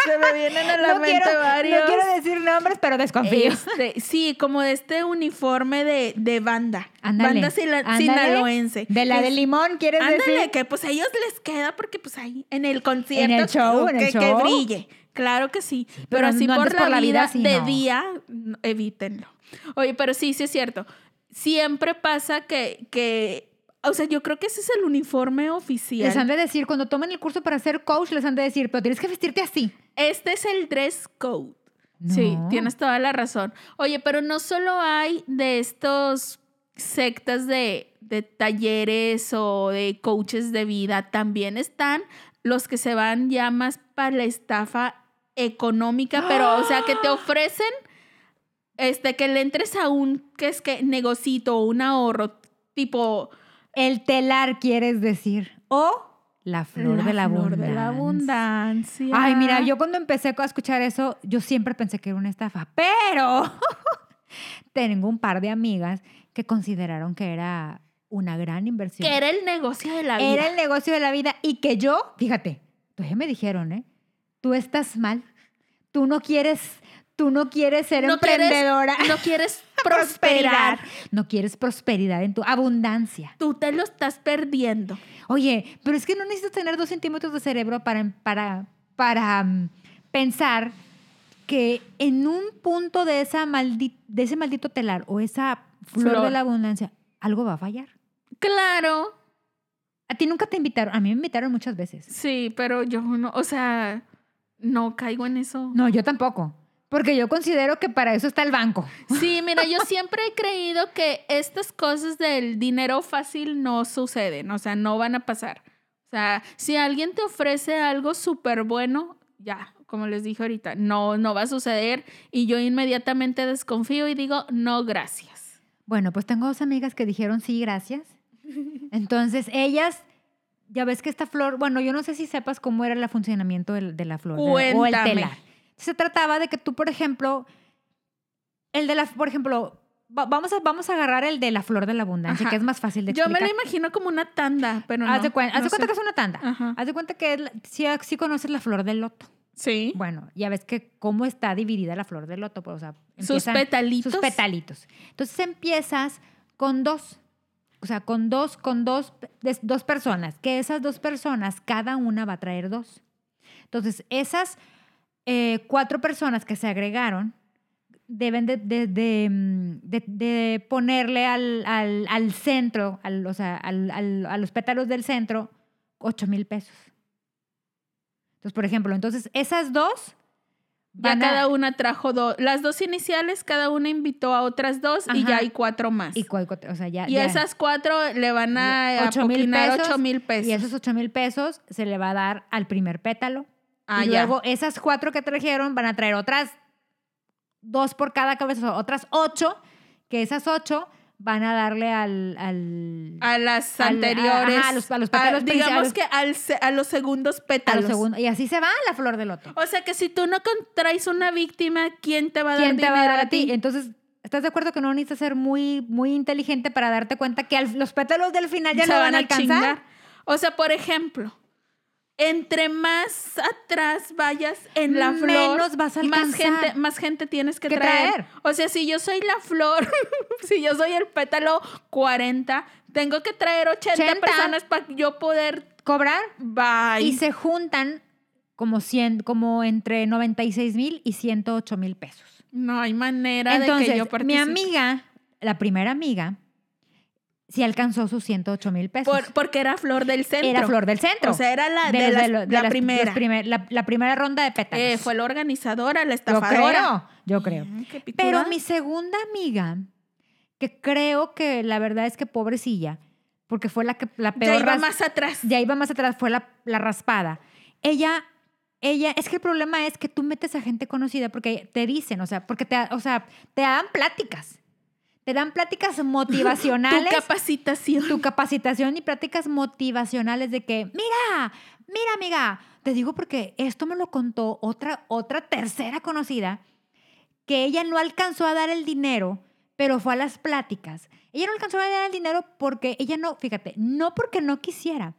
Speaker 1: Se me vienen a la
Speaker 2: no,
Speaker 1: mente
Speaker 2: quiero,
Speaker 1: varios.
Speaker 2: no quiero decir nombres, pero desconfío.
Speaker 1: Este, sí, como de este uniforme de, de banda.
Speaker 2: Ándale,
Speaker 1: Banda sila-
Speaker 2: ándale.
Speaker 1: sinaloense.
Speaker 2: De la de limón, ¿quieres
Speaker 1: Ándale,
Speaker 2: decir?
Speaker 1: que pues a ellos les queda porque pues ahí en el concierto.
Speaker 2: En el show, en el
Speaker 1: que, brille. Claro que sí. Pero,
Speaker 2: pero
Speaker 1: así
Speaker 2: no
Speaker 1: por, la
Speaker 2: por la vida
Speaker 1: de
Speaker 2: no.
Speaker 1: día, evítenlo. Oye, pero sí, sí es cierto. Siempre pasa que, que, o sea, yo creo que ese es el uniforme oficial.
Speaker 2: Les han de decir, cuando tomen el curso para ser coach, les han de decir, pero tienes que vestirte así.
Speaker 1: Este es el dress code. Sí, tienes toda la razón. Oye, pero no solo hay de estos sectas de, de talleres o de coaches de vida, también están los que se van ya más para la estafa económica, pero o sea, que te ofrecen este que le entres a un que es que negocito un ahorro tipo
Speaker 2: El telar, quieres decir. O la flor, de, la
Speaker 1: flor de la
Speaker 2: abundancia. Ay, mira, yo cuando empecé a escuchar eso, yo siempre pensé que era una estafa, pero tengo un par de amigas que consideraron que era una gran inversión.
Speaker 1: que era el negocio de la vida.
Speaker 2: Era el negocio de la vida y que yo, fíjate, todavía me dijeron, ¿eh? Tú estás mal. Tú no quieres, tú no quieres ser
Speaker 1: No quieres-
Speaker 2: emprendedora.
Speaker 1: no quieres prosperar.
Speaker 2: No quieres prosperidad en tu abundancia.
Speaker 1: Tú te lo estás perdiendo.
Speaker 2: Oye, pero es que no necesitas tener dos centímetros de cerebro para, para, para mm, pensar que en un punto de, esa maldi- de ese maldito telar o esa flor,
Speaker 1: Flor.
Speaker 2: de la abundancia, algo va a fallar.
Speaker 1: Claro,
Speaker 2: A ti nunca te invitaron, a mí me invitaron muchas veces.
Speaker 1: sí, pero yo no, o sea, no caigo en eso.
Speaker 2: No, yo tampoco. Porque yo considero que para eso está el banco.
Speaker 1: Sí, mira, yo siempre he creído que estas cosas del dinero fácil no suceden, o sea, no van a pasar. O sea, si alguien te ofrece algo súper bueno, ya, como les dije ahorita, no, no va a suceder y yo inmediatamente desconfío y digo, no, gracias.
Speaker 2: Bueno, pues tengo dos amigas que dijeron sí, gracias. Entonces, ellas, ya ves que esta flor, bueno, yo no sé si sepas cómo era el funcionamiento de, la flor de- o el telar. Se trataba de que tú, por ejemplo, el de la, por ejemplo, va- vamos a, vamos a agarrar el de la flor de la abundancia,
Speaker 1: Ajá.
Speaker 2: que es más fácil de
Speaker 1: Yo me
Speaker 2: explicar.
Speaker 1: lo imagino como una tanda, pero no.
Speaker 2: haz de cuen- haz
Speaker 1: no
Speaker 2: de cuenta que es una tanda.
Speaker 1: Ajá.
Speaker 2: Haz de cuenta que es sí, sí conoces la flor del loto.
Speaker 1: Sí.
Speaker 2: Bueno, ya ves que cómo está dividida la flor del loto. Pues, o sea,
Speaker 1: Sus petalitos.
Speaker 2: sus petalitos. Entonces empiezas con dos, o sea, con dos, con dos, dos personas, que esas dos personas, cada una va a traer dos. Entonces, esas eh, cuatro personas que se agregaron deben de, mm, ponerle al, centro, o sea, a los pétalos del centro, 8 mil pesos. Entonces, por ejemplo, entonces esas dos
Speaker 1: Ya
Speaker 2: van a-
Speaker 1: cada una trajo dos. Las dos iniciales, cada una invitó a otras dos y ya hay cuatro más.
Speaker 2: y
Speaker 1: Y,
Speaker 2: o sea, ya, ya-
Speaker 1: esas cuatro le van a
Speaker 2: Ocho mil pesos,
Speaker 1: ocho mil pesos.
Speaker 2: Y esos 8 mil pesos se le va a dar al primer pétalo.
Speaker 1: Ah,
Speaker 2: y
Speaker 1: ya.
Speaker 2: luego esas cuatro que trajeron van a traer otras dos por cada cabeza, otras ocho, que esas ocho van a darle al... al
Speaker 1: a las
Speaker 2: al-
Speaker 1: anteriores.
Speaker 2: ajá, a los- a los pétalos
Speaker 1: digamos que al a los segundos
Speaker 2: a
Speaker 1: pétalos.
Speaker 2: los segundos. Y así se va la flor de loto.
Speaker 1: O sea que si tú no con- traes una víctima, ¿quién te va a dar
Speaker 2: ¿Quién te va a dar a ti? Entonces, ¿estás de acuerdo que no necesitas ser muy, muy inteligente para darte cuenta que los pétalos del final ya
Speaker 1: Se
Speaker 2: no van a alcanzar?
Speaker 1: chingar. O sea, por ejemplo, entre más atrás vayas en la flor,
Speaker 2: Menos vas a
Speaker 1: más gente, más gente tienes que traer.
Speaker 2: traer.
Speaker 1: O sea, si yo soy la flor, si yo soy el pétalo 40, tengo que traer 80,
Speaker 2: 80.
Speaker 1: personas para yo poder.
Speaker 2: Cobrar
Speaker 1: Bye.
Speaker 2: y se juntan como, 100, como entre 96 mil y 108 mil pesos.
Speaker 1: No hay manera
Speaker 2: Entonces,
Speaker 1: de que yo
Speaker 2: mi
Speaker 1: participe.
Speaker 2: amiga, la primera amiga, sí alcanzó sus 108 mil pesos.
Speaker 1: Por- porque era flor del centro.
Speaker 2: Era Flor del Centro.
Speaker 1: O sea, era la, de,
Speaker 2: los-
Speaker 1: las-
Speaker 2: lo- de
Speaker 1: la
Speaker 2: las-
Speaker 1: primera.
Speaker 2: primer- la, la primera ronda de pétalos.
Speaker 1: Eh, fue la organizadora, la
Speaker 2: yo
Speaker 1: estafadora.
Speaker 2: creo, yo creo.
Speaker 1: Mm, qué picuda.
Speaker 2: Pero mi segunda amiga, que creo que la verdad es que pobrecilla, porque fue la que la peor
Speaker 1: ya iba más atrás.
Speaker 2: ya iba más atrás, fue la, la raspada. Ella, ella, es que el problema es que tú metes a gente conocida porque te dicen, o sea, porque te, o sea, te dan pláticas. Te dan pláticas motivacionales.
Speaker 1: Tu capacitación.
Speaker 2: tu capacitación y prácticas motivacionales de que, mira, mira, amiga, te digo porque esto me lo contó otra, otra tercera conocida, que ella no alcanzó a dar el dinero, pero fue a las pláticas. Ella no alcanzó a dar el dinero porque ella no, fíjate, no porque no quisiera,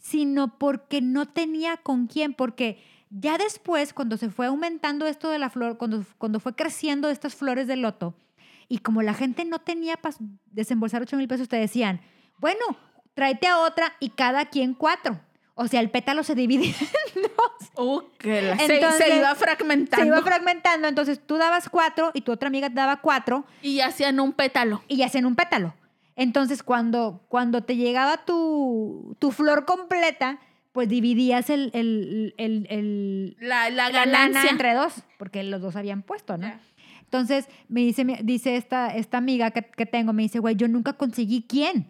Speaker 2: sino porque no tenía con quién, porque ya después, cuando se fue aumentando esto de la flor, cuando, cuando fue creciendo estas flores de loto, y como la gente no tenía para desembolsar 8 mil pesos, te decían, bueno, tráete a otra y cada quien cuatro. O sea, el pétalo se divide en dos.
Speaker 1: Uh, que la- se-
Speaker 2: Entonces,
Speaker 1: se, iba fragmentando.
Speaker 2: Se iba fragmentando. Entonces tú dabas cuatro y tu otra amiga daba cuatro
Speaker 1: y hacían un pétalo.
Speaker 2: y ya hacían un pétalo. Entonces, cuando, cuando te llegaba tu, tu flor completa, pues dividías el, el, el, el-
Speaker 1: La, la
Speaker 2: la lana
Speaker 1: ganancia.
Speaker 2: entre dos, porque los dos habían puesto, ¿no? Entonces, me dice, dice esta, esta amiga que, que tengo, me dice, güey, yo nunca conseguí quién.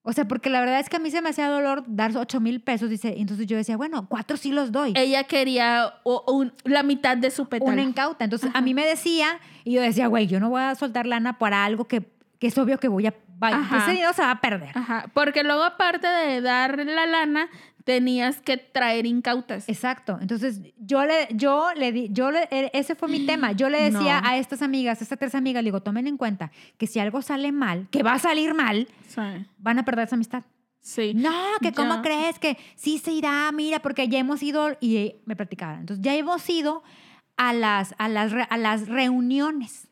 Speaker 2: O sea, porque la verdad es que a mí se me hacía dolor dar 8 mil pesos, dice. Entonces yo decía, bueno, cuatro sí los doy.
Speaker 1: Ella quería o- un- la mitad de su pétalo.
Speaker 2: una incauta. Entonces, a mí me decía, y yo decía, güey, yo no voy a soltar lana para algo que, que es obvio que voy a...
Speaker 1: Ajá.
Speaker 2: ese dinero se va a perder.
Speaker 1: Ajá, porque luego aparte de dar la lana, tenías que traer incautas.
Speaker 2: Exacto. Entonces, yo le, yo le di, yo le, e- ese fue mi tema. Yo le decía
Speaker 1: No.
Speaker 2: a estas amigas, a estas tres amigas, le digo, tomen en cuenta que si algo sale mal, que va a salir mal,
Speaker 1: Sí.
Speaker 2: van a perder esa amistad.
Speaker 1: Sí.
Speaker 2: No, que cómo
Speaker 1: Ya.
Speaker 2: crees que sí se irá, mira, porque ya hemos ido, y me platicaban. Entonces, ya hemos ido a las, a las, a las reuniones.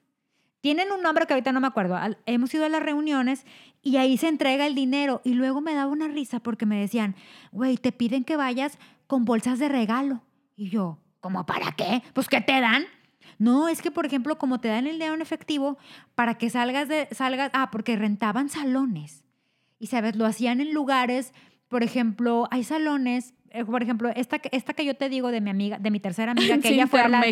Speaker 2: Tienen un nombre que ahorita no me acuerdo. Hemos ido a las reuniones y ahí se entrega el dinero. Y luego me daba una risa porque me decían, güey, te piden que vayas con bolsas de regalo. Y yo, ¿cómo para qué? Pues, ¿qué te dan? No, es que, por ejemplo, como te dan el dinero en efectivo, para que salgas de, salgas, ah, porque rentaban salones. Y, ¿sabes? Lo hacían en lugares, por ejemplo, hay salones, por ejemplo, esta, que- esta que yo te digo de mi amiga, de mi tercera amiga, que
Speaker 1: Sí,
Speaker 2: ella fue a la-.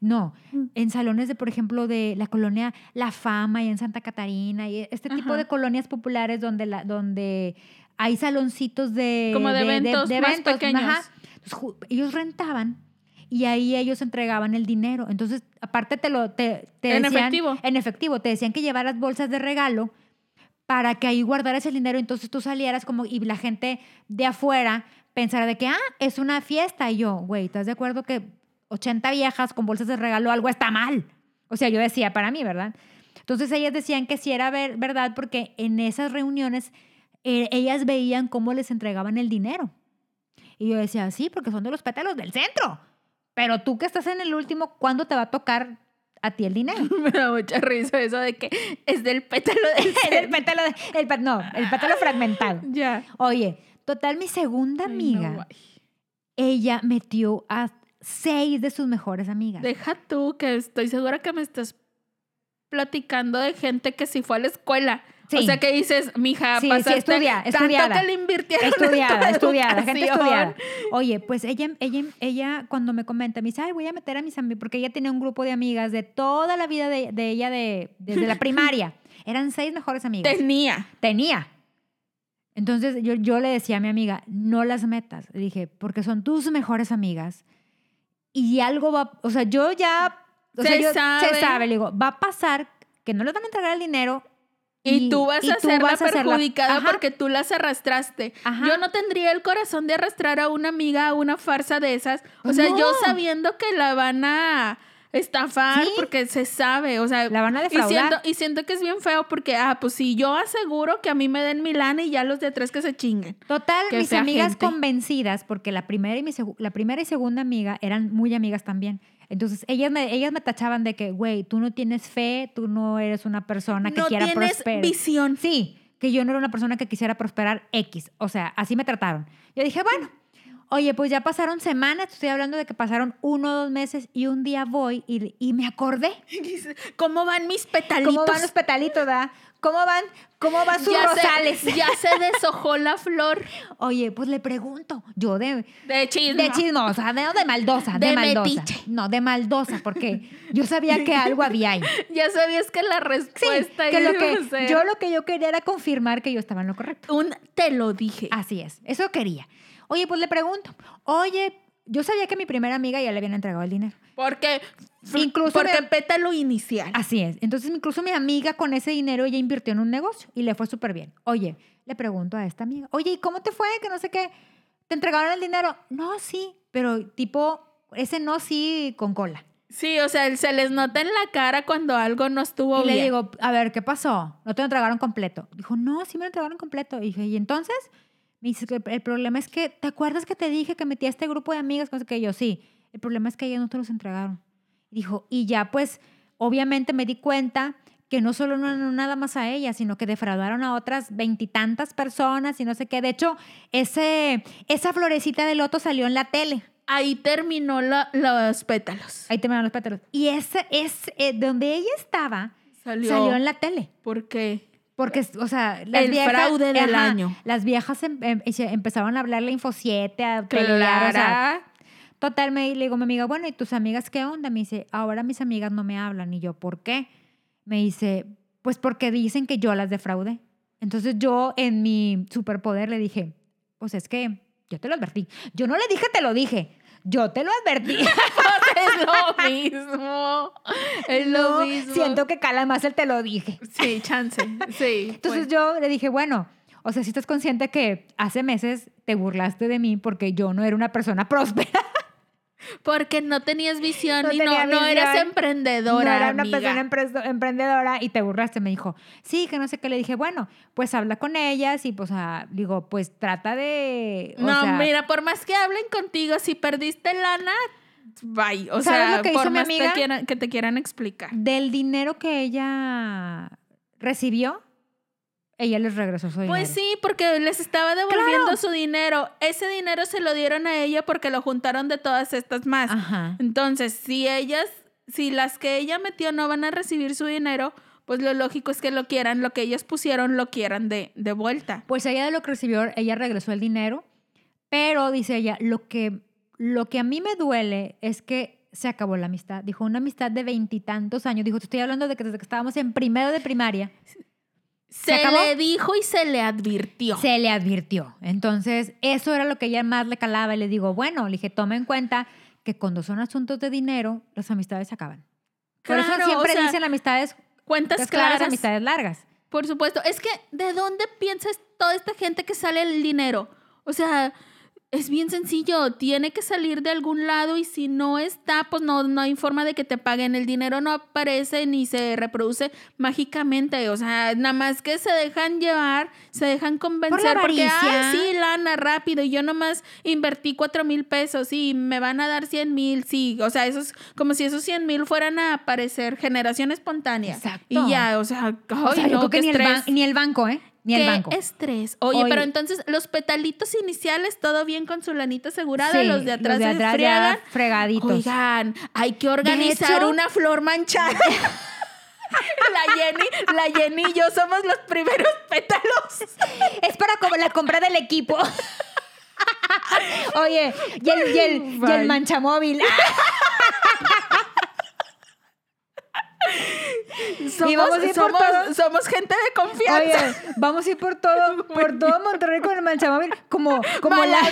Speaker 2: No,
Speaker 1: Mm.
Speaker 2: en salones de, por ejemplo, de la colonia La Fama y en Santa Catarina y este tipo de colonias populares donde, la, donde hay saloncitos de...
Speaker 1: Como de eventos más pequeños.
Speaker 2: Entonces, ellos rentaban y ahí ellos entregaban el dinero. Entonces, aparte te lo te, te
Speaker 1: En
Speaker 2: decían-
Speaker 1: efectivo.
Speaker 2: En efectivo, te decían que llevaras bolsas de regalo para que ahí guardaras el dinero, entonces tú salieras como y la gente de afuera pensara de que, ah, es una fiesta. Y yo, güey, ¿estás de acuerdo que 80 viejas con bolsas de regalo algo está mal? O sea, yo decía para mí, ¿verdad? Entonces ellas decían que sí era ver- verdad porque en esas reuniones eh, ellas veían cómo les entregaban el dinero. Y yo decía, sí, porque son de los pétalos del centro. Pero tú que estás en el último, ¿cuándo te va a tocar a ti el dinero?
Speaker 1: Me da mucha risa eso de que es del pétalo del
Speaker 2: pétalo, de- el, no, el pétalo fragmentado.
Speaker 1: Ya.
Speaker 2: Oye, total, mi segunda
Speaker 1: Ay, no,
Speaker 2: amiga, ella metió a seis de sus mejores amigas.
Speaker 1: Deja tú, que estoy segura que me estás platicando de gente que sí fue a la escuela. O
Speaker 2: Sí.
Speaker 1: sea, que dices, mija,
Speaker 2: Sí, sí,
Speaker 1: pasaste
Speaker 2: estudia-
Speaker 1: tanto
Speaker 2: estudiada.
Speaker 1: que le invirtieron en tu
Speaker 2: Estudiada, estudiada, gente estudiada. Oye, pues ella, ella, ella cuando me comenta, me dice, ay, voy a meter a mis amigas, porque ella tenía un grupo de amigas de toda la vida de, de ella, de, desde la primaria. Eran seis mejores amigas.
Speaker 1: Tenía.
Speaker 2: Tenía. Entonces yo, yo le decía a mi amiga, no las metas. Le dije, porque son tus mejores amigas. Y algo va, o sea, yo ya... O
Speaker 1: Se
Speaker 2: sea, yo-
Speaker 1: sabe.
Speaker 2: Se sabe, le digo, va a pasar que no les van a entregar el dinero.
Speaker 1: Y, tú vas
Speaker 2: y
Speaker 1: a ser la
Speaker 2: la-
Speaker 1: perjudicada
Speaker 2: Ajá,
Speaker 1: porque tú las arrastraste.
Speaker 2: Ajá.
Speaker 1: Yo no tendría el corazón de arrastrar a una amiga a una farsa de esas. O
Speaker 2: Pues
Speaker 1: sea,
Speaker 2: no.
Speaker 1: yo sabiendo que la van a estafar
Speaker 2: Sí.
Speaker 1: porque se sabe. O sea,
Speaker 2: La van a
Speaker 1: y
Speaker 2: defraudar.
Speaker 1: siento, y siento que es bien feo porque, ah, pues si yo aseguro que a mí me den mi lana y ya los de tres que se chinguen.
Speaker 2: Total, mis amigas
Speaker 1: gente.
Speaker 2: convencidas, porque la primera, y mi la primera y segunda amiga eran muy amigas también. Entonces, ellas me, ellas me tachaban de que, güey, tú no tienes fe, tú no eres una persona que
Speaker 1: no
Speaker 2: quiera
Speaker 1: tienes
Speaker 2: prosperar.
Speaker 1: visión.
Speaker 2: Sí, que yo no era una persona que quisiera prosperar X. O sea, así me trataron. Yo dije, bueno, oye, pues ya pasaron semanas, estoy hablando de que pasaron uno o dos meses y un día voy y, y me acordé.
Speaker 1: ¿Cómo van mis petalitos?
Speaker 2: ¿Cómo van los petalitos, da? ¿Cómo van? ¿Cómo van sus
Speaker 1: ya
Speaker 2: rosales?
Speaker 1: Se, ya se deshojó la flor
Speaker 2: Oye, pues le pregunto, yo de,
Speaker 1: de chisme.
Speaker 2: de chismosa, de, de maldosa, de,
Speaker 1: De
Speaker 2: maldosa.
Speaker 1: metiche.
Speaker 2: No, de maldosa, porque yo sabía que algo había ahí.
Speaker 1: Ya sabías que la
Speaker 2: Sí,
Speaker 1: respuesta
Speaker 2: que lo
Speaker 1: a
Speaker 2: que,
Speaker 1: ser
Speaker 2: yo lo que yo quería era confirmar que yo estaba en lo correcto.
Speaker 1: un te lo dije.
Speaker 2: Así es, eso quería. Oye, pues le pregunto, oye, yo sabía que mi primera amiga ya le habían entregado el dinero.
Speaker 1: Porque
Speaker 2: Incluso
Speaker 1: porque
Speaker 2: me-
Speaker 1: pétalo inicial.
Speaker 2: Así es. Entonces, incluso mi amiga con ese dinero ella invirtió en un negocio y le fue súper bien. Oye, le pregunto a esta amiga, oye, ¿y cómo te fue? Que no sé qué. ¿Te entregaron el dinero? No, sí, pero tipo, ese no sí con cola.
Speaker 1: Sí, o sea, se les nota en la cara cuando algo no estuvo
Speaker 2: y
Speaker 1: bien.
Speaker 2: le digo, a ver, ¿qué pasó? ¿No te lo entregaron completo? Dijo, no, sí me lo entregaron completo. Y dije, ¿y entonces? Me dice que el problema es que, ¿te acuerdas que te dije que metí a este grupo de amigas? Cosa que yo, sí. El problema es que ellas no te los entregaron. Dijo, y ya pues, obviamente me di cuenta que no solo no, no nada más a ella, sino que defraudaron a otras veintitantas personas y no sé qué. De hecho, ese, esa florecita de loto salió en la tele.
Speaker 1: Ahí terminó la- los pétalos.
Speaker 2: Ahí terminaron los pétalos. Y ese es eh, donde ella estaba,
Speaker 1: Salió.
Speaker 2: salió en la tele.
Speaker 1: Porque
Speaker 2: Porque, o sea, las
Speaker 1: El
Speaker 2: viejas,
Speaker 1: fraude del año.
Speaker 2: Las viejas em- em- empezaron a hablarle Info 7, a pelear, o sea, total, me, le digo a mi amiga, bueno, ¿y tus amigas qué onda? Me dice, ahora mis amigas no me hablan. Y yo, ¿por qué? Me dice, pues porque dicen que yo las defraudé. Entonces yo, en mi superpoder, le dije, pues es que yo te lo advertí. Yo no le dije, te lo dije. Yo te lo advertí.
Speaker 1: es lo mismo. Es lo mismo.
Speaker 2: Siento que cala más el te lo dije.
Speaker 1: Sí, chance. Sí.
Speaker 2: Entonces
Speaker 1: pues.
Speaker 2: yo le dije, bueno, o sea, si estás consciente que hace meses te burlaste de mí porque yo no era una persona próspera.
Speaker 1: Porque no tenías visión
Speaker 2: No
Speaker 1: y no, no eras emprendedora.
Speaker 2: no era una
Speaker 1: amiga.
Speaker 2: persona empre- emprendedora y te burlaste. Me dijo, sí, que no sé qué. Le dije, bueno, pues habla con ellas y pues, ah, digo, pues trata de... o
Speaker 1: No,
Speaker 2: sea,
Speaker 1: mira, por más que hablen contigo, si perdiste lana, bye. O
Speaker 2: ¿Sabes
Speaker 1: sea,
Speaker 2: lo que hizo
Speaker 1: por
Speaker 2: mi
Speaker 1: más te
Speaker 2: amiga?
Speaker 1: quieran- que te quieran explicar.
Speaker 2: Del dinero que ella recibió, ella les regresó su dinero.
Speaker 1: Pues sí, porque les estaba devolviendo su dinero. Ese dinero se lo dieron a ella porque lo juntaron de todas estas más.
Speaker 2: Ajá.
Speaker 1: Entonces, si ellas, si las que ella metió no van a recibir su dinero, pues lo lógico es que lo quieran, lo que ellas pusieron lo quieran de, de vuelta.
Speaker 2: Pues ella de lo que recibió, ella regresó el dinero, pero dice ella, lo que, lo que a mí me duele es que se acabó la amistad. Dijo, una amistad de veintitantos años. Dijo, te estoy hablando de que desde que estábamos en primero de primaria,
Speaker 1: Se, le dijo y se le advirtió.
Speaker 2: se le advirtió. Entonces, eso era lo que ella más le calaba. Y le digo, bueno, le dije, toma en cuenta que cuando son asuntos de dinero, las amistades se acaban. Por
Speaker 1: Claro,
Speaker 2: eso siempre
Speaker 1: o sea,
Speaker 2: dicen amistades
Speaker 1: Cuentas
Speaker 2: cuentas claras,
Speaker 1: claras.
Speaker 2: amistades largas.
Speaker 1: Por supuesto. Es que, ¿de dónde piensas toda esta gente que sale el dinero? O sea, es bien sencillo. Tiene que salir de algún lado y si no está, pues no, no hay forma de que te paguen. El dinero no aparece ni se reproduce mágicamente. O sea, nada más que se dejan llevar, se dejan convencer. porque,
Speaker 2: avaricia.
Speaker 1: ah, sí, lana, rápido. Y yo nomás invertí cuatro mil pesos y me van a dar 100 mil. Sí, o sea, eso es como si esos 100 mil fueran a aparecer. Generación espontánea.
Speaker 2: Exacto.
Speaker 1: Y ya, o sea,
Speaker 2: O yo
Speaker 1: no,
Speaker 2: creo que
Speaker 1: qué
Speaker 2: ni el, ni el banco, ¿eh? Ni el banco.
Speaker 1: estrés. Oye,
Speaker 2: Oye.
Speaker 1: pero entonces los petalitos iniciales, todo bien con su lanita asegurada,
Speaker 2: Sí,
Speaker 1: los de atrás, se
Speaker 2: ya
Speaker 1: friegan.
Speaker 2: fregaditos.
Speaker 1: Oigan, hay que organizar
Speaker 2: hecho-
Speaker 1: una flor manchada. la Jenny, la Jenny y yo somos los primeros pétalos.
Speaker 2: Es para como la compra del equipo. Oye, y el, y el, y
Speaker 1: Bye.
Speaker 2: el manchamóvil.
Speaker 1: Somos,
Speaker 2: vamos a ir por
Speaker 1: somos,
Speaker 2: todo.
Speaker 1: somos gente de confianza.
Speaker 2: Oye, vamos a ir por todo, por todo Monterrey con el manchamóvil. Como, como la,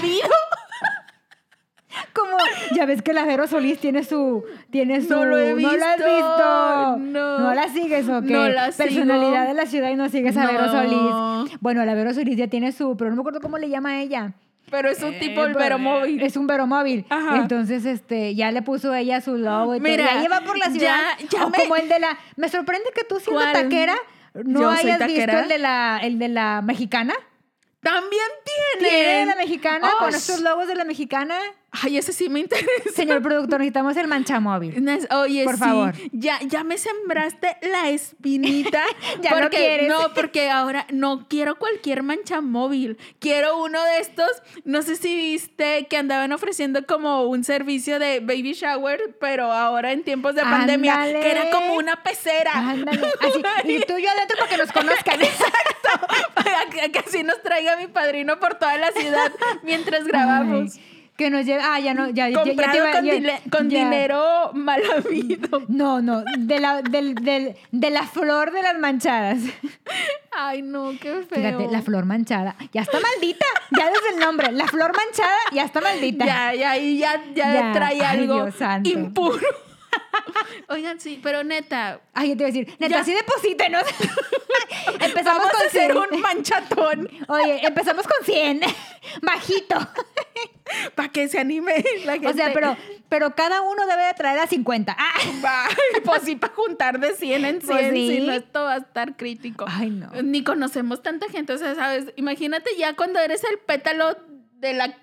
Speaker 2: como, ya ves que la Vero Solís tiene su, tiene su,
Speaker 1: No lo he
Speaker 2: ¿no la has
Speaker 1: visto,
Speaker 2: visto,
Speaker 1: no.
Speaker 2: la sigues o qué?
Speaker 1: No la sigo.
Speaker 2: Personalidad de la ciudad y no sigues a Vero
Speaker 1: No.
Speaker 2: Solís. Bueno, la Vero Solís ya tiene su, pero no me acuerdo cómo le llama a ella.
Speaker 1: Pero es un tipo el
Speaker 2: Eh,
Speaker 1: Vero móvil.
Speaker 2: Es un veromóvil.
Speaker 1: Ajá.
Speaker 2: Entonces, este, ya le puso ella su logo y
Speaker 1: Mira,
Speaker 2: todo. Ya lleva por la ciudad.
Speaker 1: ya- ya
Speaker 2: o
Speaker 1: me-
Speaker 2: como el de la. Me sorprende que tú siendo
Speaker 1: ¿Cuál?
Speaker 2: taquera no
Speaker 1: Yo
Speaker 2: hayas visto el de la, el de la mexicana.
Speaker 1: También tiene.
Speaker 2: ¿Tiene de la mexicana
Speaker 1: Oh,
Speaker 2: con estos logos de la mexicana?
Speaker 1: Ay, ese sí me interesa.
Speaker 2: Señor productor, necesitamos el manchamóvil.
Speaker 1: Oye,
Speaker 2: Por
Speaker 1: sí,
Speaker 2: favor.
Speaker 1: Ya, ya me sembraste la espinita.
Speaker 2: Ya no
Speaker 1: porque,
Speaker 2: quieres.
Speaker 1: No, porque ahora no quiero cualquier mancha móvil. Quiero uno de estos. No sé si viste que andaban ofreciendo como un servicio de baby shower, pero ahora en tiempos de pandemia,
Speaker 2: Ándale.
Speaker 1: que era como una pecera.
Speaker 2: Ándale. Así, y tú y yo adentro para que nos conozcan.
Speaker 1: Para que, que así nos traiga mi padrino por toda la ciudad mientras grabamos.
Speaker 2: Ay, que nos lleve. Ah, ya no, ya, ya, ya te
Speaker 1: Comprado
Speaker 2: iba-
Speaker 1: con,
Speaker 2: ya-
Speaker 1: dile- con
Speaker 2: ya.
Speaker 1: dinero mal habido.
Speaker 2: No, no, de la, del, del, de la flor de las manchadas.
Speaker 1: Ay, no, qué feo.
Speaker 2: Fíjate, la flor manchada. Ya está maldita. Ya desde el nombre. La flor manchada ya está maldita.
Speaker 1: Ya, ya, ya, ya, trae
Speaker 2: Ay,
Speaker 1: algo impuro. Oigan, sí, pero neta,
Speaker 2: Ay, yo te iba a decir, neta,
Speaker 1: Ya.
Speaker 2: así deposítenos. empezamos
Speaker 1: vamos
Speaker 2: con
Speaker 1: a hacer
Speaker 2: 100.
Speaker 1: un manchatón
Speaker 2: Oye, empezamos con 100. Bajito.
Speaker 1: para que se anime la gente.
Speaker 2: O sea, pero, pero cada uno debe de traer a 50. Ah.
Speaker 1: Va, pues sí, para juntar de 100 en 100,
Speaker 2: Pues
Speaker 1: si
Speaker 2: sí.
Speaker 1: no, esto va a estar crítico.
Speaker 2: Ay, no.
Speaker 1: Ni conocemos tanta gente, o sea, ¿sabes? Imagínate ya cuando eres el pétalo de la